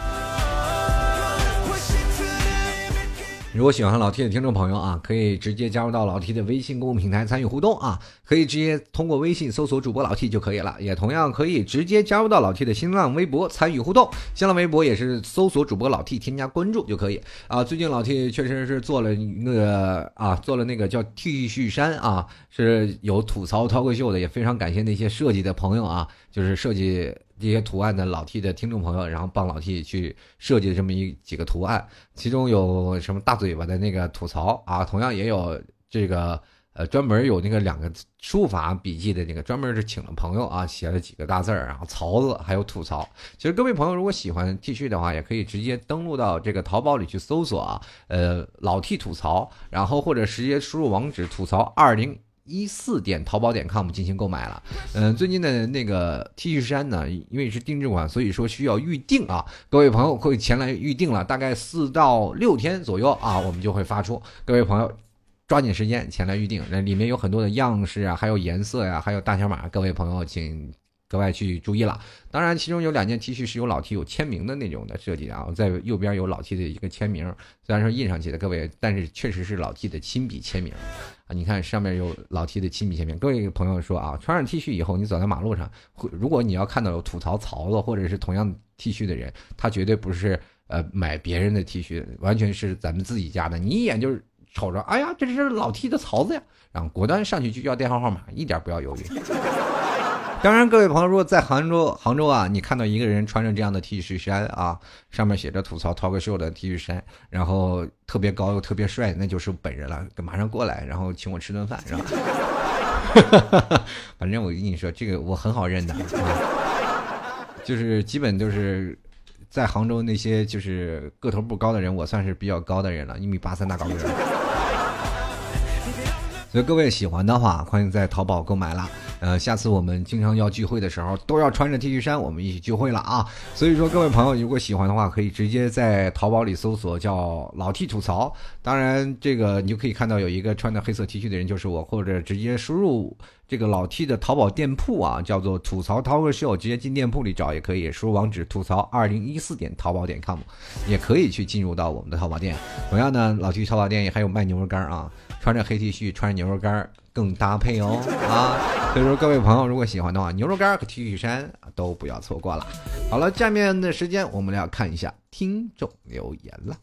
如果喜欢老 T 的听众朋友啊，可以直接加入到老 T 的微信公众平台参与互动啊，可以直接通过微信搜索主播老 T 就可以了，也同样可以直接加入到老 T 的新浪微博参与互动，新浪微博也是搜索主播老 T 添加关注就可以啊。最近老 T 确实是做了那个啊，做了那个叫 T 恤衫啊，是有吐槽脱口秀的，也非常感谢那些设计的朋友啊，就是设计。这些图案的老 T 的听众朋友，然后帮老 T 去设计这么一几个图案，其中有什么大嘴巴的那个吐槽啊，同样也有这个呃专门有那个两个书法笔记的那个，专门是请了朋友啊写了几个大字儿，然后槽子还有吐槽。其实各位朋友如果喜欢 T 恤的话，也可以直接登录到这个淘宝里去搜索啊，呃老 T 吐槽，然后或者直接输入网址吐槽二零。一四点淘宝点 com 进行购买了，嗯，最近的那个 T 恤衫呢，因为是定制款，所以说需要预定啊。各位朋友可以前来预定了，大概四到六天左右啊，我们就会发出。各位朋友抓紧时间前来预定，那里面有很多的样式啊，还有颜色呀，还有大小码，各位朋友请格外去注意了。当然，其中有两件 T 恤是有老 T 有签名的那种的设计啊，在右边有老 T 的一个签名，虽然说印上去的各位，但是确实是老 T 的亲笔签名。啊，你看上面有老 T 的亲笔签名。各位朋友说啊，穿上 T 恤以后，你走在马路上，如果你要看到有吐槽槽子或者是同样 T 恤的人，他绝对不是呃买别人的 T 恤，完全是咱们自己家的。你一眼就是瞅着，哎呀，这是老 T 的槽子呀，然后果断上去就要电话号码，一点不要犹豫。当然，各位朋友，如果在杭州，杭州啊，你看到一个人穿着这样的 T 恤衫啊，上面写着“吐槽 talk show” 的 T 恤衫，然后特别高又特别帅，那就是本人了，马上过来，然后请我吃顿饭，是吧？反正我跟你说，这个我很好认的，就是基本都是在杭州那些就是个头不高的人，我算是比较高的人了，一米八三大高个。所以各位喜欢的话，欢迎在淘宝购买啦。呃，下次我们经常要聚会的时候，都要穿着 T 恤衫，我们一起聚会了啊！所以说，各位朋友，如果喜欢的话，可以直接在淘宝里搜索叫“老 T 吐槽”。当然，这个你就可以看到有一个穿着黑色 T 恤的人就是我，或者直接输入这个老 T 的淘宝店铺啊，叫做“吐槽涛哥秀”，直接进店铺里找也可以，输入网址“吐槽二零一四点淘宝点 com”，也可以去进入到我们的淘宝店。同样呢，老 T 淘宝店也还有卖牛肉干啊，穿着黑 T 恤，穿着牛肉干。更搭配哦啊！所以说各位朋友，如果喜欢的话，牛肉干和 T 恤衫都不要错过了。好了，下面的时间我们来看一下听众留言了。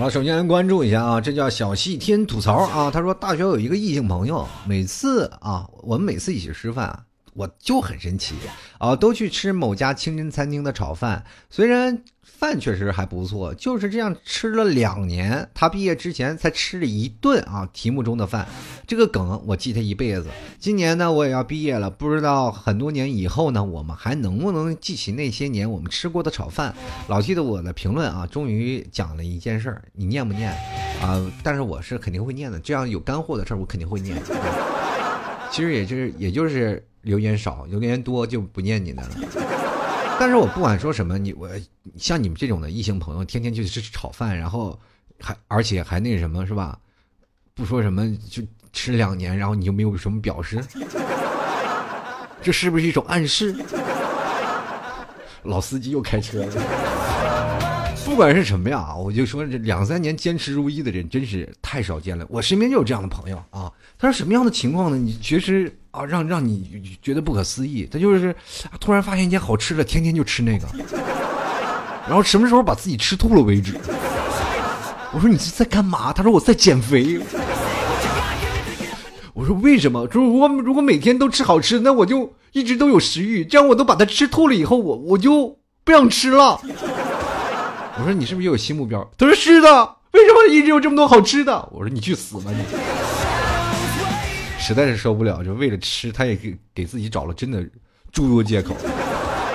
好，首先关注一下啊，这叫小细天吐槽啊。他说大学有一个异性朋友，每次啊，我们每次一起吃饭啊，我就很神奇啊，都去吃某家清真餐厅的炒饭，虽然。饭确实还不错，就是这样吃了两年。他毕业之前才吃了一顿啊，题目中的饭，这个梗我记他一辈子。今年呢，我也要毕业了，不知道很多年以后呢，我们还能不能记起那些年我们吃过的炒饭？老记得我的评论啊，终于讲了一件事儿，你念不念啊？但是我是肯定会念的，这样有干货的事儿我肯定会念。其实也就是也就是留言少，留言多就不念你的了。但是我不管说什么，你我像你们这种的异性朋友，天天就吃炒饭，然后还而且还那什么是吧？不说什么就吃两年，然后你就没有什么表示，这是不是一种暗示？老司机又开车了。不管是什么呀，我就说这两三年坚持如一的人真是太少见了。我身边就有这样的朋友啊。他说什么样的情况呢？你确实。啊，让让你觉得不可思议，他就是突然发现一件好吃的，天天就吃那个，然后什么时候把自己吃吐了为止。我说你是在干嘛？他说我在减肥。我说为什么？说如果如果每天都吃好吃，那我就一直都有食欲，这样我都把它吃吐了以后，我我就不想吃了。我说你是不是又有新目标？他说是的。为什么一直有这么多好吃的？我说你去死吧你！实在是受不了，就为了吃，他也给给自己找了真的诸多借口。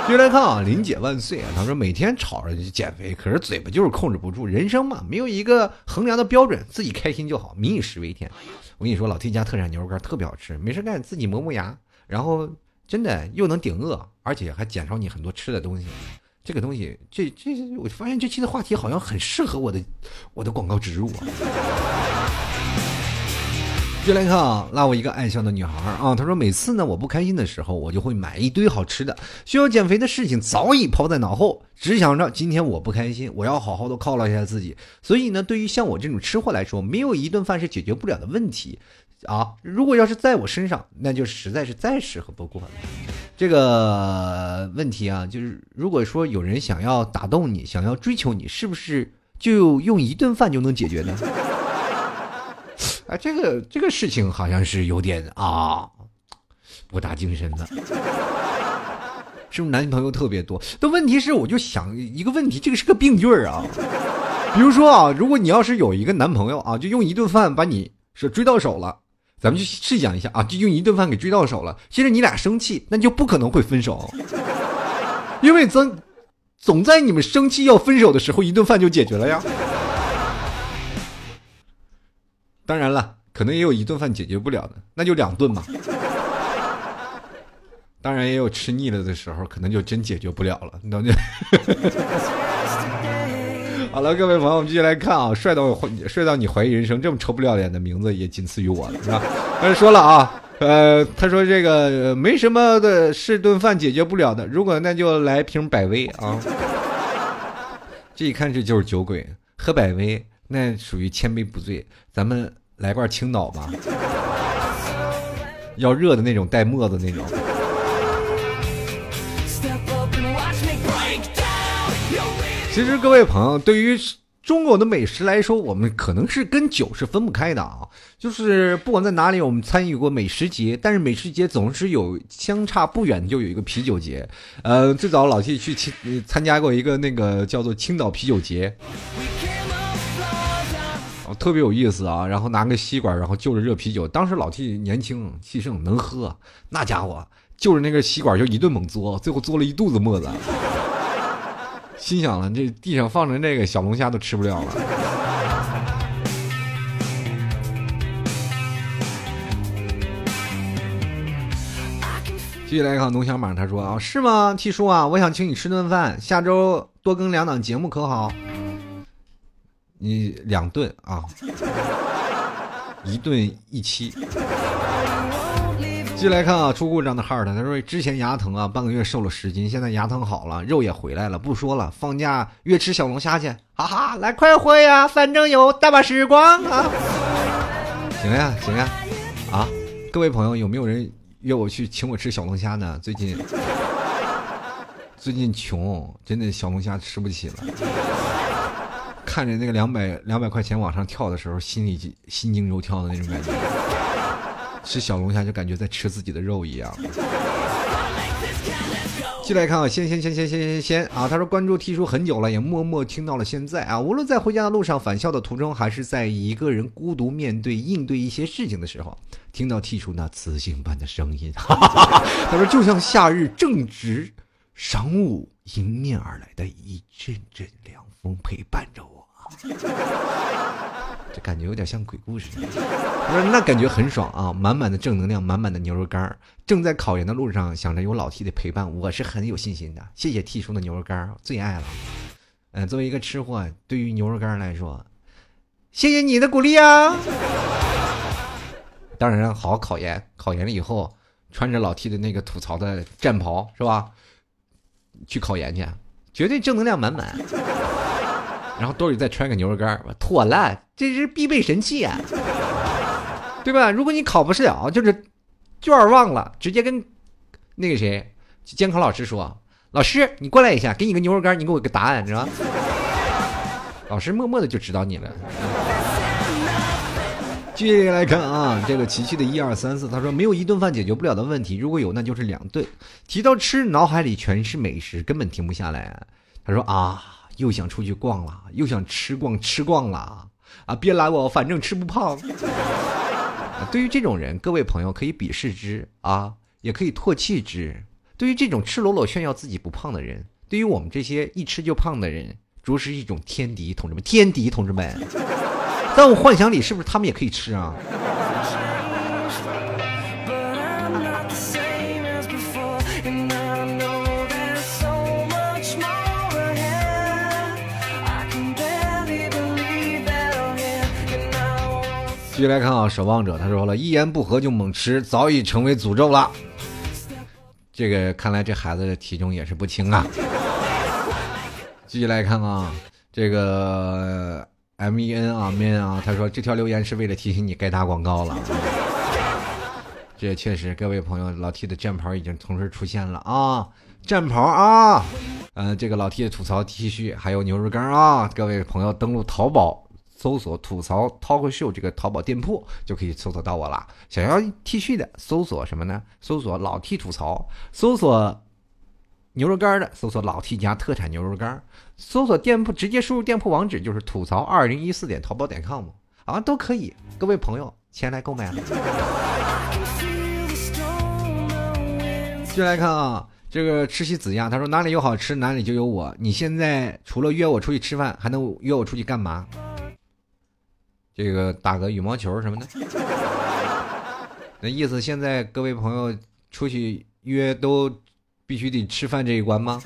接来看啊，林姐万岁啊！她说每天吵着减肥，可是嘴巴就是控制不住。人生嘛，没有一个衡量的标准，自己开心就好，民以食为天。我跟你说，老 T 家特产牛肉干特别好吃，没事干自己磨磨牙，然后真的又能顶饿，而且还减少你很多吃的东西。这个东西，这这，我发现这期的话题好像很适合我的我的广告植入啊。就来看啊，拉我一个爱笑的女孩啊，她说每次呢我不开心的时候，我就会买一堆好吃的，需要减肥的事情早已抛在脑后，只想着今天我不开心，我要好好的犒劳一下自己。所以呢，对于像我这种吃货来说，没有一顿饭是解决不了的问题。啊，如果要是在我身上，那就实在是再适合不过了。这个问题啊，就是如果说有人想要打动你，想要追求你，是不是就用一顿饭就能解决呢？啊，这个这个事情好像是有点啊，博大精深的。是不是男朋友特别多？但问题是，我就想一个问题，这个是个病句啊。比如说啊，如果你要是有一个男朋友啊，就用一顿饭把你是追到手了。咱们去试想一下啊，就用一顿饭给追到手了。其实你俩生气，那就不可能会分手，因为总总在你们生气要分手的时候，一顿饭就解决了呀。当然了，可能也有一顿饭解决不了的，那就两顿嘛。当然也有吃腻了的时候，可能就真解决不了了，你懂吗？好了，各位朋友，我们继续来看啊，帅到帅到你怀疑人生，这么臭不要脸的名字也仅次于我了，是吧？他说了啊，呃，他说这个没什么的是顿饭解决不了的，如果那就来瓶百威啊。这一看这就是酒鬼，喝百威那属于千杯不醉，咱们来罐青岛吧，要热的那种带沫子那种。其实各位朋友，对于中国的美食来说，我们可能是跟酒是分不开的啊。就是不管在哪里，我们参与过美食节，但是美食节总是有相差不远就有一个啤酒节。呃，最早老 T 去青参加过一个那个叫做青岛啤酒节，哦，特别有意思啊。然后拿个吸管，然后就着热啤酒。当时老 T 年轻气盛，能喝，那家伙就着那个吸管就一顿猛嘬，最后嘬了一肚子沫子。心想了，这地上放着那个小龙虾都吃不了了。继续来看龙小马，他说啊，是吗？T 叔啊，我想请你吃顿饭，下周多更两档节目可好？你两顿啊，一顿一期。继续来看啊，出故障的 heart，他说之前牙疼啊，半个月瘦了十斤，现在牙疼好了，肉也回来了。不说了，放假约吃小龙虾去，哈哈，来快活呀，反正有大把时光啊。行呀，行呀，啊，各位朋友，有没有人约我去请我吃小龙虾呢？最近最近穷，真的小龙虾吃不起了。看着那个两百两百块钱往上跳的时候，心里心惊肉跳的那种感觉。吃小龙虾就感觉在吃自己的肉一样。进来看啊，先先先先先先先啊！他说关注 T 叔很久了，也默默听到了现在啊。无论在回家的路上、返校的途中，还是在一个人孤独面对、应对一些事情的时候，听到 T 叔那磁性般的声音，他说就像夏日正值晌午迎面而来的一阵阵凉风陪伴着我。这感觉有点像鬼故事，说那感觉很爽啊，满满的正能量，满满的牛肉干正在考研的路上，想着有老 T 的陪伴，我是很有信心的。谢谢 T 叔的牛肉干最爱了。嗯，作为一个吃货，对于牛肉干来说，谢谢你的鼓励啊。当然，好好考研，考研了以后，穿着老 T 的那个吐槽的战袍，是吧？去考研去，绝对正能量满满。然后兜里再揣个牛肉干妥了，这是必备神器啊，对吧？如果你考不是了，就是卷忘了，直接跟那个谁监考老师说：“老师，你过来一下，给你个牛肉干，你给我个答案，知道 老师默默的就指导你了。继续来看啊，这个琪琪的一二三四，他说没有一顿饭解决不了的问题，如果有那就是两顿。提到吃，脑海里全是美食，根本停不下来。他说啊，又想出去逛了，又想吃逛吃逛了啊！别拦我，反正吃不胖。对于这种人，各位朋友可以鄙视之啊，也可以唾弃之。对于这种赤裸裸炫耀自己不胖的人，对于我们这些一吃就胖的人，着实是一种天敌，同志们，天敌，同志们。在我幻想里，是不是他们也可以吃啊？续来看啊，守望者他说了一言不合就猛吃，早已成为诅咒了。这个看来这孩子的体重也是不轻啊。继续来看啊，这个。M E N 啊，man 啊，他说这条留言是为了提醒你该打广告了。这确实，各位朋友，老 T 的战袍已经同时出现了啊，战袍啊，嗯，这个老 T 的吐槽 T 恤还有牛肉干啊，各位朋友登录淘宝搜索“吐槽 talk show” 这个淘宝店铺就可以搜索到我了。想要 T 恤的，搜索什么呢？搜索老 T 吐槽，搜索。牛肉干的，搜索老 T 家特产牛肉干，搜索店铺直接输入店铺网址就是吐槽二零一四点淘宝点 com 啊，都可以。各位朋友前来购买。继续来看啊，这个吃西子呀，他说哪里有好吃哪里就有我。你现在除了约我出去吃饭，还能约我出去干嘛？这个打个羽毛球什么的。那意思现在各位朋友出去约都。必须得吃饭这一关吗？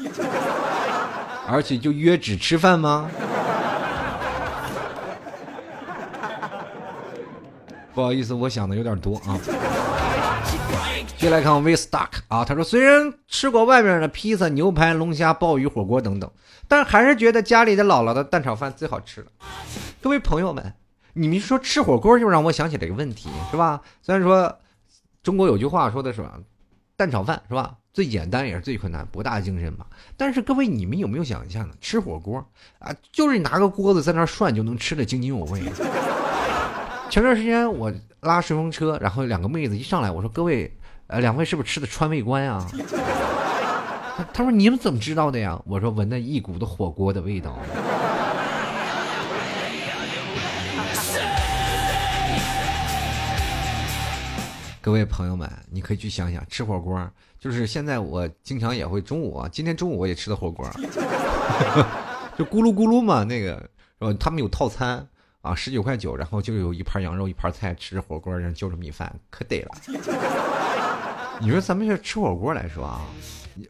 而且就约只吃饭吗？不好意思，我想的有点多啊。接来看 We Stuck 啊，他说虽然吃过外面的披萨、牛排、龙虾、鲍鱼、火锅等等，但还是觉得家里的姥姥的蛋炒饭最好吃了。各位朋友们，你们说吃火锅就让我想起了一个问题，是吧？虽然说中国有句话说的是蛋炒饭是吧？最简单也是最困难，博大精深嘛。但是各位，你们有没有想象呢？吃火锅啊，就是你拿个锅子在那涮就能吃的津津有味。前段时间我拉顺风车，然后两个妹子一上来，我说：“各位，呃，两位是不是吃的川味观啊？” 他说：“你们怎么知道的呀？”我说：“闻那一股子火锅的味道。”各位朋友们，你可以去想想，吃火锅就是现在我经常也会中午啊，今天中午我也吃的火锅，就咕噜咕噜嘛，那个是吧？他们有套餐啊，十九块九，然后就有一盘羊肉，一盘菜，吃着火锅，然后就着米饭，可得了。你说咱们这吃火锅来说啊，你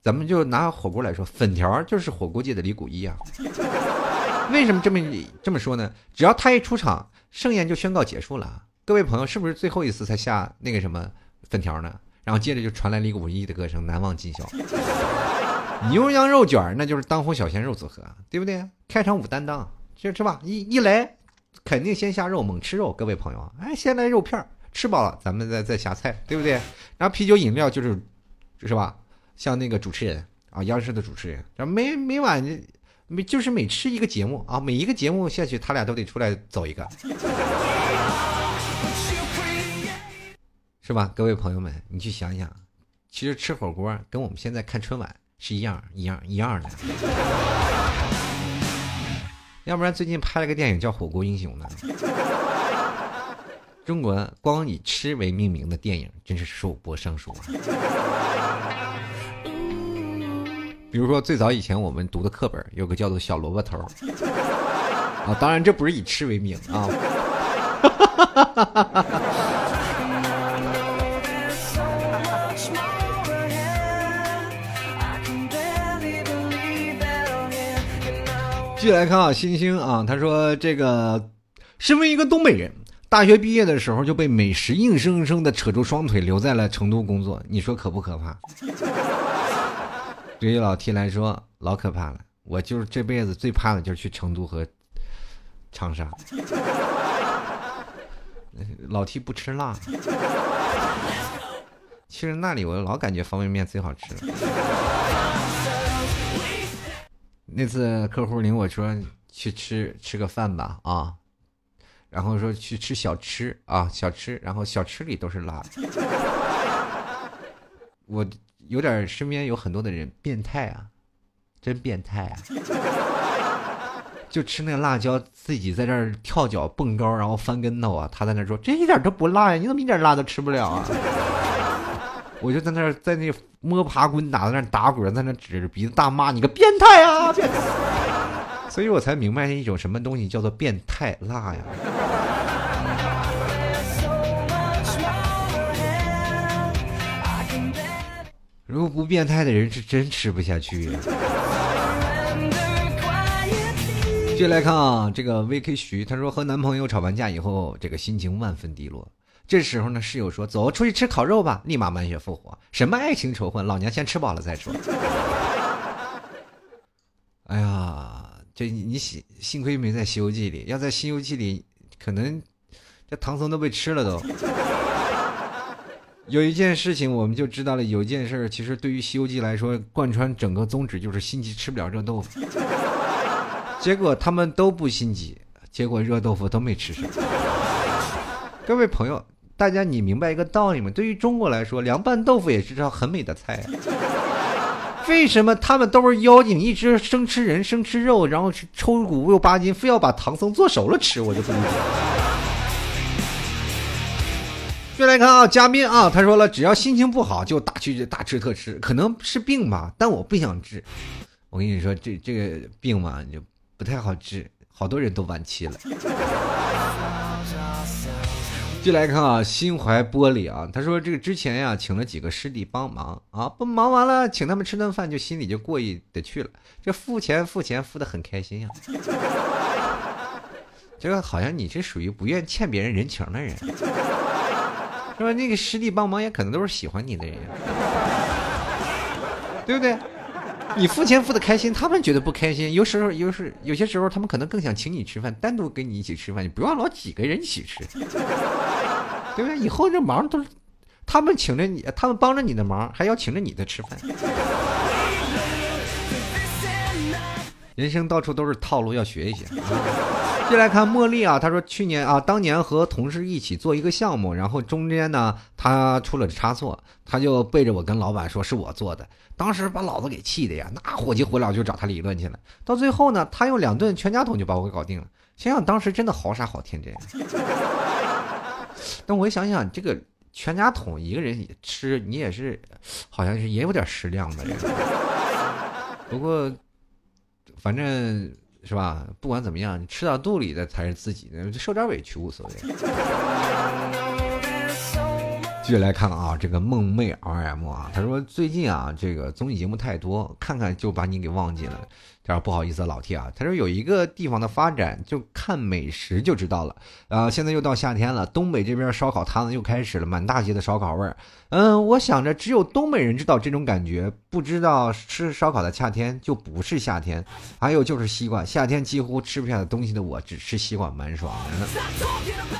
咱们就拿火锅来说，粉条就是火锅界的李谷一啊。为什么这么这么说呢？只要他一出场，盛宴就宣告结束了。各位朋友，是不是最后一次才下那个什么粉条呢？然后接着就传来李谷一的歌声《难忘今宵》。牛羊肉卷那就是当红小鲜肉组合，对不对？开场舞担当，就是吧？一一来肯定先下肉，猛吃肉。各位朋友，哎，先来肉片吃饱了咱们再再下菜，对不对？然后啤酒饮料就是，是吧？像那个主持人啊，央视的主持人，然后每每晚每就是每吃一个节目啊，每一个节目下去，他俩都得出来走一个。是吧，各位朋友们，你去想想，其实吃火锅跟我们现在看春晚是一样一样一样的。要不然最近拍了个电影叫《火锅英雄》呢。中国光以吃为命名的电影真是数不胜数啊。比如说最早以前我们读的课本有个叫做《小萝卜头》啊，当然这不是以吃为名啊。继续来看啊，星星啊，他说这个，身为一个东北人，大学毕业的时候就被美食硬生生的扯住双腿留在了成都工作，你说可不可怕？对于老 T 来说，老可怕了。我就是这辈子最怕的就是去成都和长沙。老 T 不吃辣，其实那里我老感觉方便面最好吃。那次客户领我说去吃吃个饭吧啊，然后说去吃小吃啊，小吃，然后小吃里都是辣的。我有点身边有很多的人变态啊，真变态啊！就吃那个辣椒，自己在这儿跳脚蹦高，然后翻跟头啊。他在那说：“这一点都不辣呀，你怎么一点辣都吃不了啊？” 我就在那儿在那摸爬滚打，在那打滚，在那指着鼻子大骂：“你个变态啊！”变态！所以我才明白一种什么东西叫做变态辣呀。如果不变态的人是真吃不下去呀。接来看啊，这个 VK 徐他说和男朋友吵完架以后，这个心情万分低落。这时候呢，室友说：“走出去吃烤肉吧！”立马满血复活。什么爱情仇恨，老娘先吃饱了再说。哎呀，这你幸幸亏没在《西游记》里，要在《西游记》里，可能这唐僧都被吃了都。有一件事情我们就知道了，有一件事其实对于《西游记》来说，贯穿整个宗旨就是心急吃不了热豆腐。结果他们都不心急，结果热豆腐都没吃上。各位朋友，大家你明白一个道理吗？对于中国来说，凉拌豆腐也是道很美的菜。为什么他们都是妖精，一直生吃人、生吃肉，然后抽骨肉八斤，非要把唐僧做熟了吃？我就不理解。再来看啊，嘉宾啊，他说了，只要心情不好就大吃大吃特吃，可能是病吧，但我不想治。我跟你说，这这个病嘛，就。不太好治，好多人都晚期了。就来看啊，心怀玻璃啊，他说这个之前呀，请了几个师弟帮忙啊，不忙完了，请他们吃顿饭，就心里就过意的去了。这付钱付钱付的很开心呀。这个好像你是属于不愿欠别人人情的人，是吧？那个师弟帮忙也可能都是喜欢你的人，对不对？你付钱付的开心，他们觉得不开心。有时候，有时有些时候，他们可能更想请你吃饭，单独跟你一起吃饭。你不要老几个人一起吃，对不对？以后这忙都是他们请着你，他们帮着你的忙，还要请着你的吃饭。人生到处都是套路，要学一学。接来看茉莉啊，她说去年啊，当年和同事一起做一个项目，然后中间呢，他出了差错，他就背着我跟老板说是我做的，当时把老子给气的呀，那火急火燎就找他理论去了。到最后呢，他用两顿全家桶就把我给搞定了。想想当时真的好傻好天真。但我想想，这个全家桶一个人吃，你也是，好像是也有点食量的。不过，反正。是吧？不管怎么样，你吃到肚里的才是自己的，受点委屈无所谓。继续来看啊，这个梦寐 RM 啊，他说最近啊，这个综艺节目太多，看看就把你给忘记了。他说不好意思，老 T 啊，他说有一个地方的发展，就看美食就知道了。啊，现在又到夏天了，东北这边烧烤摊子又开始了，满大街的烧烤味儿。嗯，我想着只有东北人知道这种感觉，不知道吃烧烤的夏天就不是夏天。还有就是西瓜，夏天几乎吃不下的东西的我，只吃西瓜蛮爽的。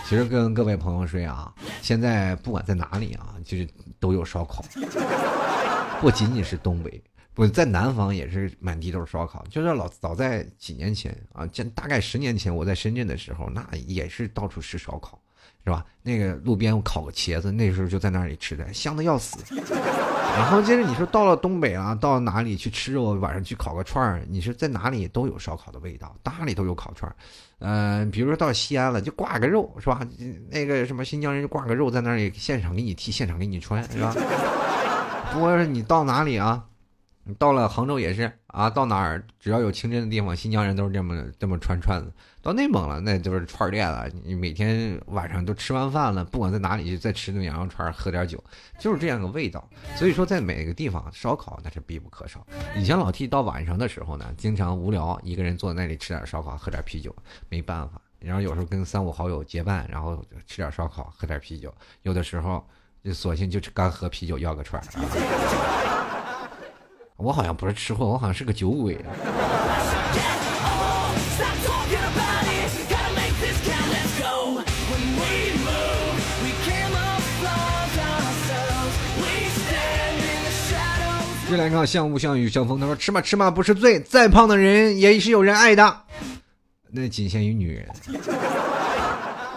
其实跟各位朋友说啊，现在不管在哪里啊，就是都有烧烤，不仅仅是东北。我在南方也是满地都是烧烤，就是老早在几年前啊，这大概十年前我在深圳的时候，那也是到处吃烧烤，是吧？那个路边烤个茄子，那时候就在那里吃的，香的要死。然后接着你说到了东北啊，到哪里去吃肉，晚上去烤个串儿，你说在哪里都有烧烤的味道，哪里都有烤串儿。嗯，比如说到西安了，就挂个肉，是吧？那个什么新疆人就挂个肉在那里现场给你剃，现场给你穿，是吧？不过你到哪里啊？到了杭州也是啊，到哪儿只要有清真的地方，新疆人都是这么这么串串子。到内蒙了，那就是串店了。你每天晚上都吃完饭了，不管在哪里，再吃顿羊肉串，喝点酒，就是这样个味道。所以说，在每个地方烧烤那是必不可少。以前老 T 到晚上的时候呢，经常无聊，一个人坐在那里吃点烧烤，喝点啤酒，没办法。然后有时候跟三五好友结伴，然后吃点烧烤，喝点啤酒。有的时候就索性就干喝啤酒，要个串儿。我好像不是吃货，我好像是个酒鬼。进来看，像雾像雨像风。他说：“吃嘛吃嘛不是罪，再胖的人也是有人爱的。”那仅限于女人。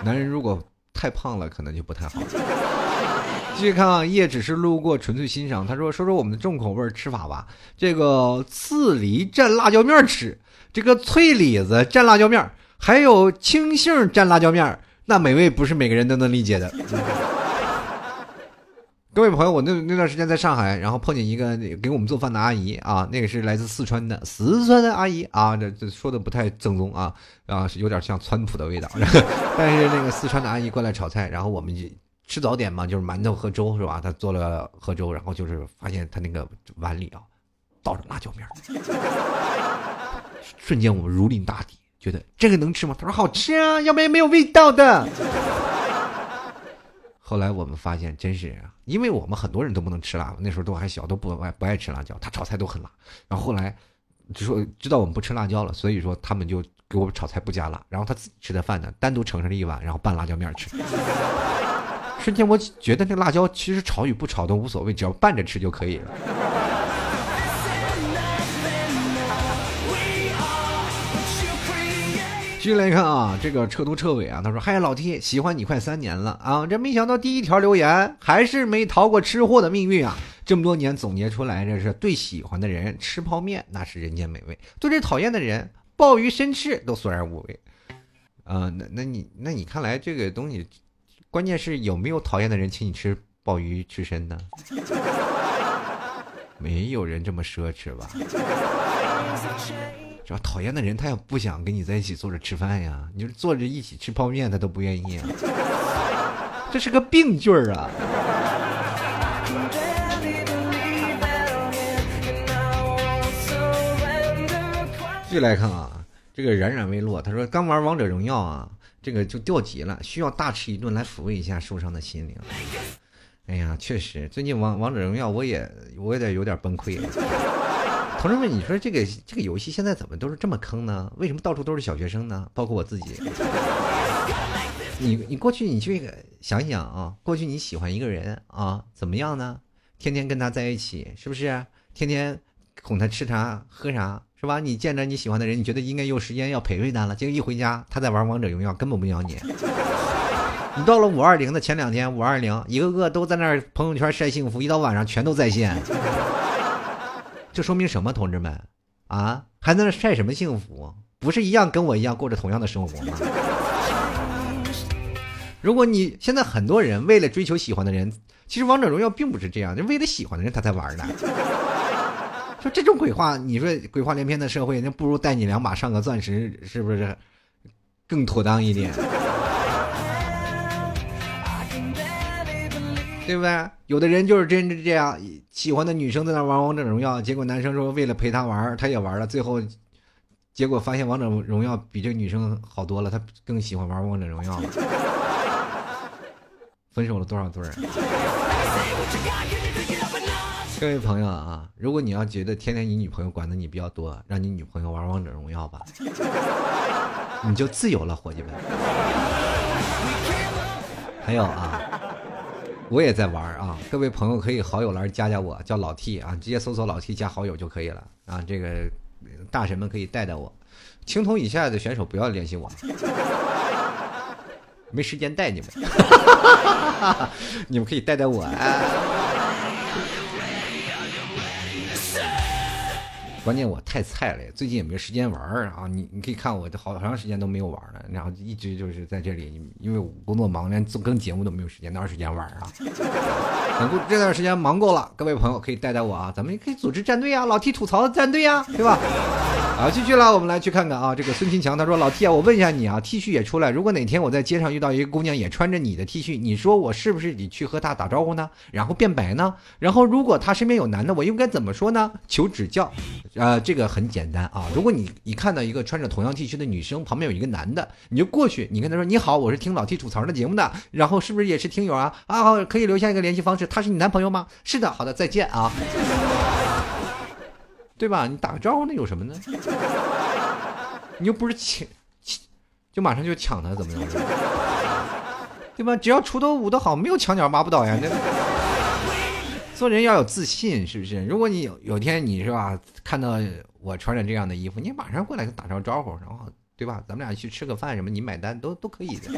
男人如果太胖了，可能就不太好。继续看啊，夜只是路过，纯粹欣赏。他说：“说说我们的重口味吃法吧。这个刺梨蘸辣椒面吃，这个脆李子蘸辣椒面，还有青杏蘸辣椒面，那美味不是每个人都能理解的。”各位朋友，我那那段时间在上海，然后碰见一个给我们做饭的阿姨啊，那个是来自四川的四川的阿姨啊，这这说的不太正宗啊啊，是有点像川普的味道。但是那个四川的阿姨过来炒菜，然后我们就吃早点嘛，就是馒头和粥是吧？他做了喝粥，然后就是发现他那个碗里啊倒着辣椒面，瞬间我们如临大敌，觉得这个能吃吗？他说好吃啊，要不然没有味道的。后来我们发现，真是啊，因为我们很多人都不能吃辣，那时候都还小，都不爱不爱吃辣椒。他炒菜都很辣，然后后来就说知道我们不吃辣椒了，所以说他们就给我们炒菜不加辣，然后他自己吃的饭呢，单独盛上了一碗，然后拌辣椒面吃。瞬间我觉得那辣椒其实炒与不炒都无所谓，只要拌着吃就可以了。继续来看啊，这个彻头彻尾啊，他说：“嗨，老 T，喜欢你快三年了啊，这没想到第一条留言还是没逃过吃货的命运啊！这么多年总结出来，这是对喜欢的人吃泡面那是人间美味，对这讨厌的人鲍鱼生吃都索然无味。啊，那那你那你看来这个东西，关键是有没有讨厌的人请你吃鲍鱼吃身呢？没有人这么奢侈吧？”主要讨厌的人，他也不想跟你在一起坐着吃饭呀。你就是坐着一起吃泡面，他都不愿意啊。这是个病句儿啊。继续来看啊，这个冉冉未落，他说刚玩王者荣耀啊，这个就掉级了，需要大吃一顿来抚慰一下受伤的心灵。哎呀，确实，最近王王者荣耀我也我也得有点崩溃了。同志们，你说这个这个游戏现在怎么都是这么坑呢？为什么到处都是小学生呢？包括我自己。你你过去你去想想啊，过去你喜欢一个人啊，怎么样呢？天天跟他在一起，是不是？天天哄他吃啥喝啥，是吧？你见着你喜欢的人，你觉得应该有时间要陪陪他了，结果一回家他在玩王者荣耀，根本不鸟你。你到了五二零的前两天，五二零一个个都在那朋友圈晒幸福，一到晚上全都在线。这说明什么，同志们？啊，还在那晒什么幸福？不是一样跟我一样过着同样的生活吗？如果你现在很多人为了追求喜欢的人，其实王者荣耀并不是这样，就为了喜欢的人他才玩的。说这种鬼话，你说鬼话连篇的社会，那不如带你两把上个钻石，是不是更妥当一点？对不对？有的人就是真是这样，喜欢的女生在那玩王者荣耀，结果男生说为了陪她玩，他也玩了，最后结果发现王者荣耀比这个女生好多了，他更喜欢玩王者荣耀了。分手了多少对儿？各位朋友啊，如果你要觉得天天你女朋友管的你比较多，让你女朋友玩王者荣耀吧，你就自由了，伙计们。还有啊。我也在玩啊，各位朋友可以好友栏加加我，叫老 T 啊，直接搜索老 T 加好友就可以了啊。这个大神们可以带带我，青铜以下的选手不要联系我，没时间带你们，你们可以带带我啊。关键我太菜了，最近也没时间玩儿啊！你你可以看我好长时间都没有玩了，然后一直就是在这里，因为我工作忙，连做更节目都没有时间，哪有时间玩啊？等过这段时间忙够了，各位朋友可以带带我啊，咱们也可以组织战队啊，老 T 吐槽的战队呀，对吧？好，继续了，我们来去看看啊，这个孙金强他说：“老 T 啊，我问一下你啊，T 恤也出来，如果哪天我在街上遇到一个姑娘也穿着你的 T 恤，你说我是不是得去和她打招呼呢？然后变白呢？然后如果她身边有男的，我应该怎么说呢？求指教。呃，这个很简单啊，如果你一看到一个穿着同样 T 恤的女生旁边有一个男的，你就过去，你跟他说你好，我是听老 T 吐槽的节目的，然后是不是也是听友啊？啊，好，可以留下一个联系方式，他是你男朋友吗？是的，好的，再见啊。”对吧？你打个招呼，那有什么呢？你又不是抢，就马上就抢他，怎么样？对吧？只要锄头舞得好，没有墙角挖不倒呀。做人要有自信，是不是？如果你有有天你是吧，看到我穿着这样的衣服，你马上过来打声招呼，然后对吧？咱们俩去吃个饭什么，你买单都都可以的。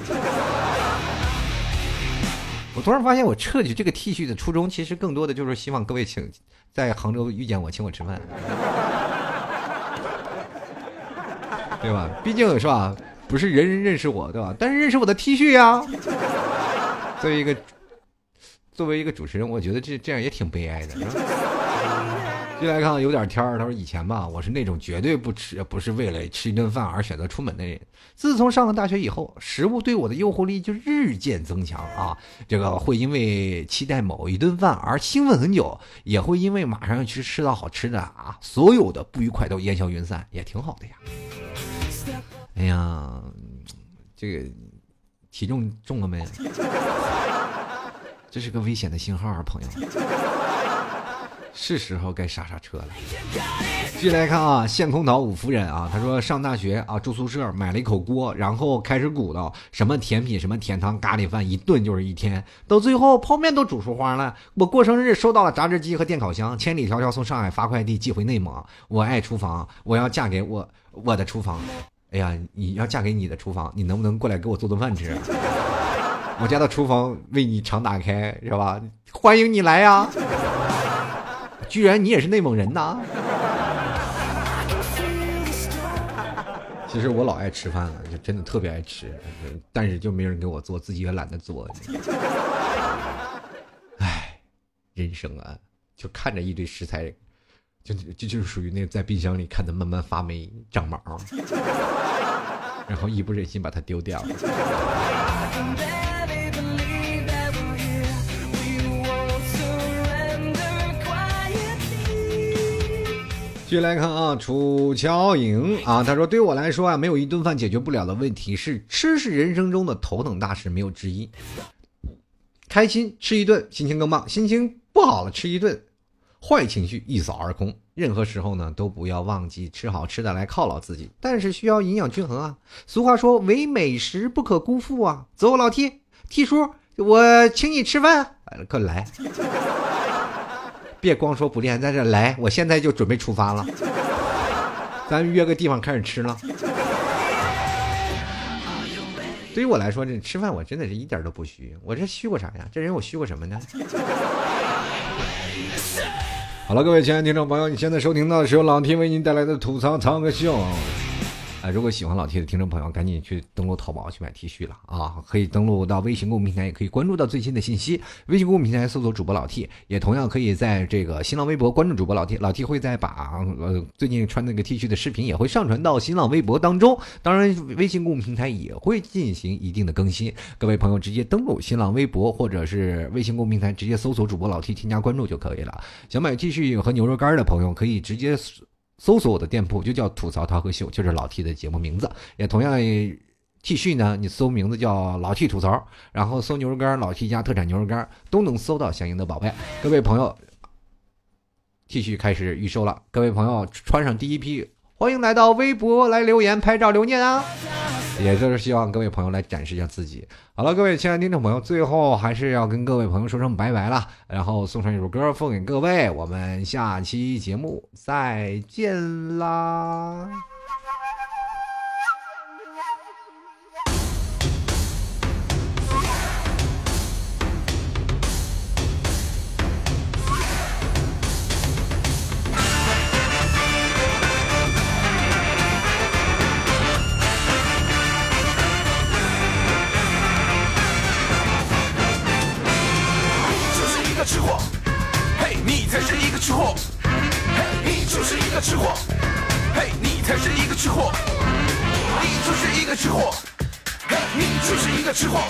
我突然发现，我设计这个 T 恤的初衷，其实更多的就是希望各位请在杭州遇见我，请我吃饭，对吧？毕竟是吧，不是人人认识我，对吧？但是认识我的 T 恤呀。作为一个作为一个主持人，我觉得这这样也挺悲哀的。进 来看有点天儿，他说以前吧，我是那种绝对不吃，不是为了吃一顿饭而选择出门的人。自从上了大学以后，食物对我的诱惑力就日渐增强啊。这个会因为期待某一顿饭而兴奋很久，也会因为马上要去吃到好吃的啊，所有的不愉快都烟消云散，也挺好的呀。哎呀，这个体重重了没？这是个危险的信号啊，朋友。是时候该刹刹车了。继续来看啊，线空岛五夫人啊，他说上大学啊住宿舍，买了一口锅，然后开始鼓捣什么甜品、什么甜汤、咖喱饭，一顿就是一天，到最后泡面都煮出花了。我过生日收到了榨汁机和电烤箱，千里迢迢从上海发快递寄回内蒙。我爱厨房，我要嫁给我我的厨房。哎呀，你要嫁给你的厨房，你能不能过来给我做顿饭吃？我家的厨房为你常打开，是吧？欢迎你来呀！居然你也是内蒙人呐！其实我老爱吃饭了，就真的特别爱吃，但是就没人给我做，自己也懒得做。唉，人生啊，就看着一堆食材，就就就是属于那个在冰箱里看它慢慢发霉长毛，然后一不忍心把它丢掉。继续来看啊，楚乔颖啊，他说：“对我来说啊，没有一顿饭解决不了的问题，是吃是人生中的头等大事，没有之一。开心吃一顿，心情更棒；心情不好了，吃一顿，坏情绪一扫而空。任何时候呢，都不要忘记吃好吃的来犒劳自己，但是需要营养均衡啊。俗话说，唯美食不可辜负啊。走，老 T，T 叔，我请你吃饭，快来。”别光说不练，在这来，我现在就准备出发了。咱约个地方开始吃了。对于我来说，这吃饭我真的是一点都不虚。我这虚过啥呀？这人我虚过什么呢？好了，各位亲爱的听众朋友，你现在收听到的是由老 T 为您带来的吐槽藏个秀。如果喜欢老 T 的听众朋友，赶紧去登录淘宝去买 T 恤了啊！可以登录到微信公众平台，也可以关注到最新的信息。微信公众平台搜索主播老 T，也同样可以在这个新浪微博关注主播老 T。老 T 会在把呃最近穿那个 T 恤的视频也会上传到新浪微博当中。当然，微信公众平台也会进行一定的更新。各位朋友，直接登录新浪微博或者是微信公众平台，直接搜索主播老 T，添加关注就可以了。想买 T 恤和牛肉干的朋友，可以直接。搜索我的店铺就叫吐槽涛和秀，就是老 T 的节目名字。也同样，T 恤呢，你搜名字叫老 T 吐槽，然后搜牛肉干，老 T 家特产牛肉干都能搜到相应的宝贝。各位朋友，T 恤开始预售了，各位朋友穿上第一批，欢迎来到微博来留言拍照留念啊！也就是希望各位朋友来展示一下自己。好了，各位亲爱的听众朋友，最后还是要跟各位朋友说声拜拜了，然后送上一首歌送给各位，我们下期节目再见啦。货，嘿，你就是一个吃货，嘿，你才是一个吃货，你就是一个吃货，嘿，你就是一个吃货，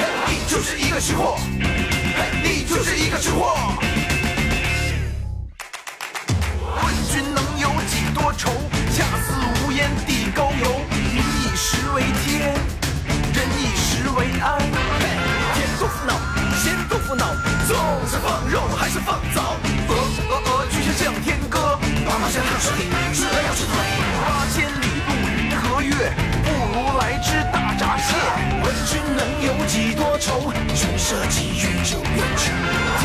嘿，你就是一个吃货，嘿，你就是一个吃货。问君能有几多愁？恰似无烟地沟油。民以食为天，人以食为安。嘿，甜豆腐脑，咸豆腐脑，粽子放肉还是放枣？鹅鹅，曲项向天歌。白毛浮绿水，红掌拨清波。八千里路云和月，不如来只大闸蟹。问君能有几多愁？春色几欲酒边愁。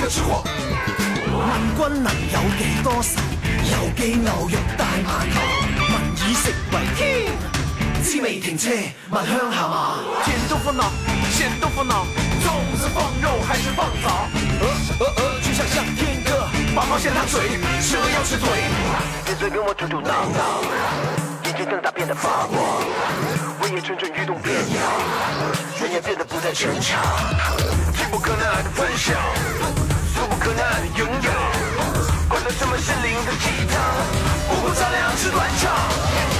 嘅吃货。问君能有几多愁？有机牛肉大码头，民以食为天。滋味停车，蛮香下嘛。咸豆腐脑，咸豆腐脑，粽子放肉还是放枣？呃呃呃，曲项向天歌，八毛咸汤嘴，吃了要吃腿。闭嘴跟我吐吐闹闹，眼睛瞪大变得发光，我也蠢蠢欲动变样。人也变得不再逞强，急不可耐的分享，俗不可耐的擁有，管他什么心灵的鸡汤，不過咱倆是斷腸。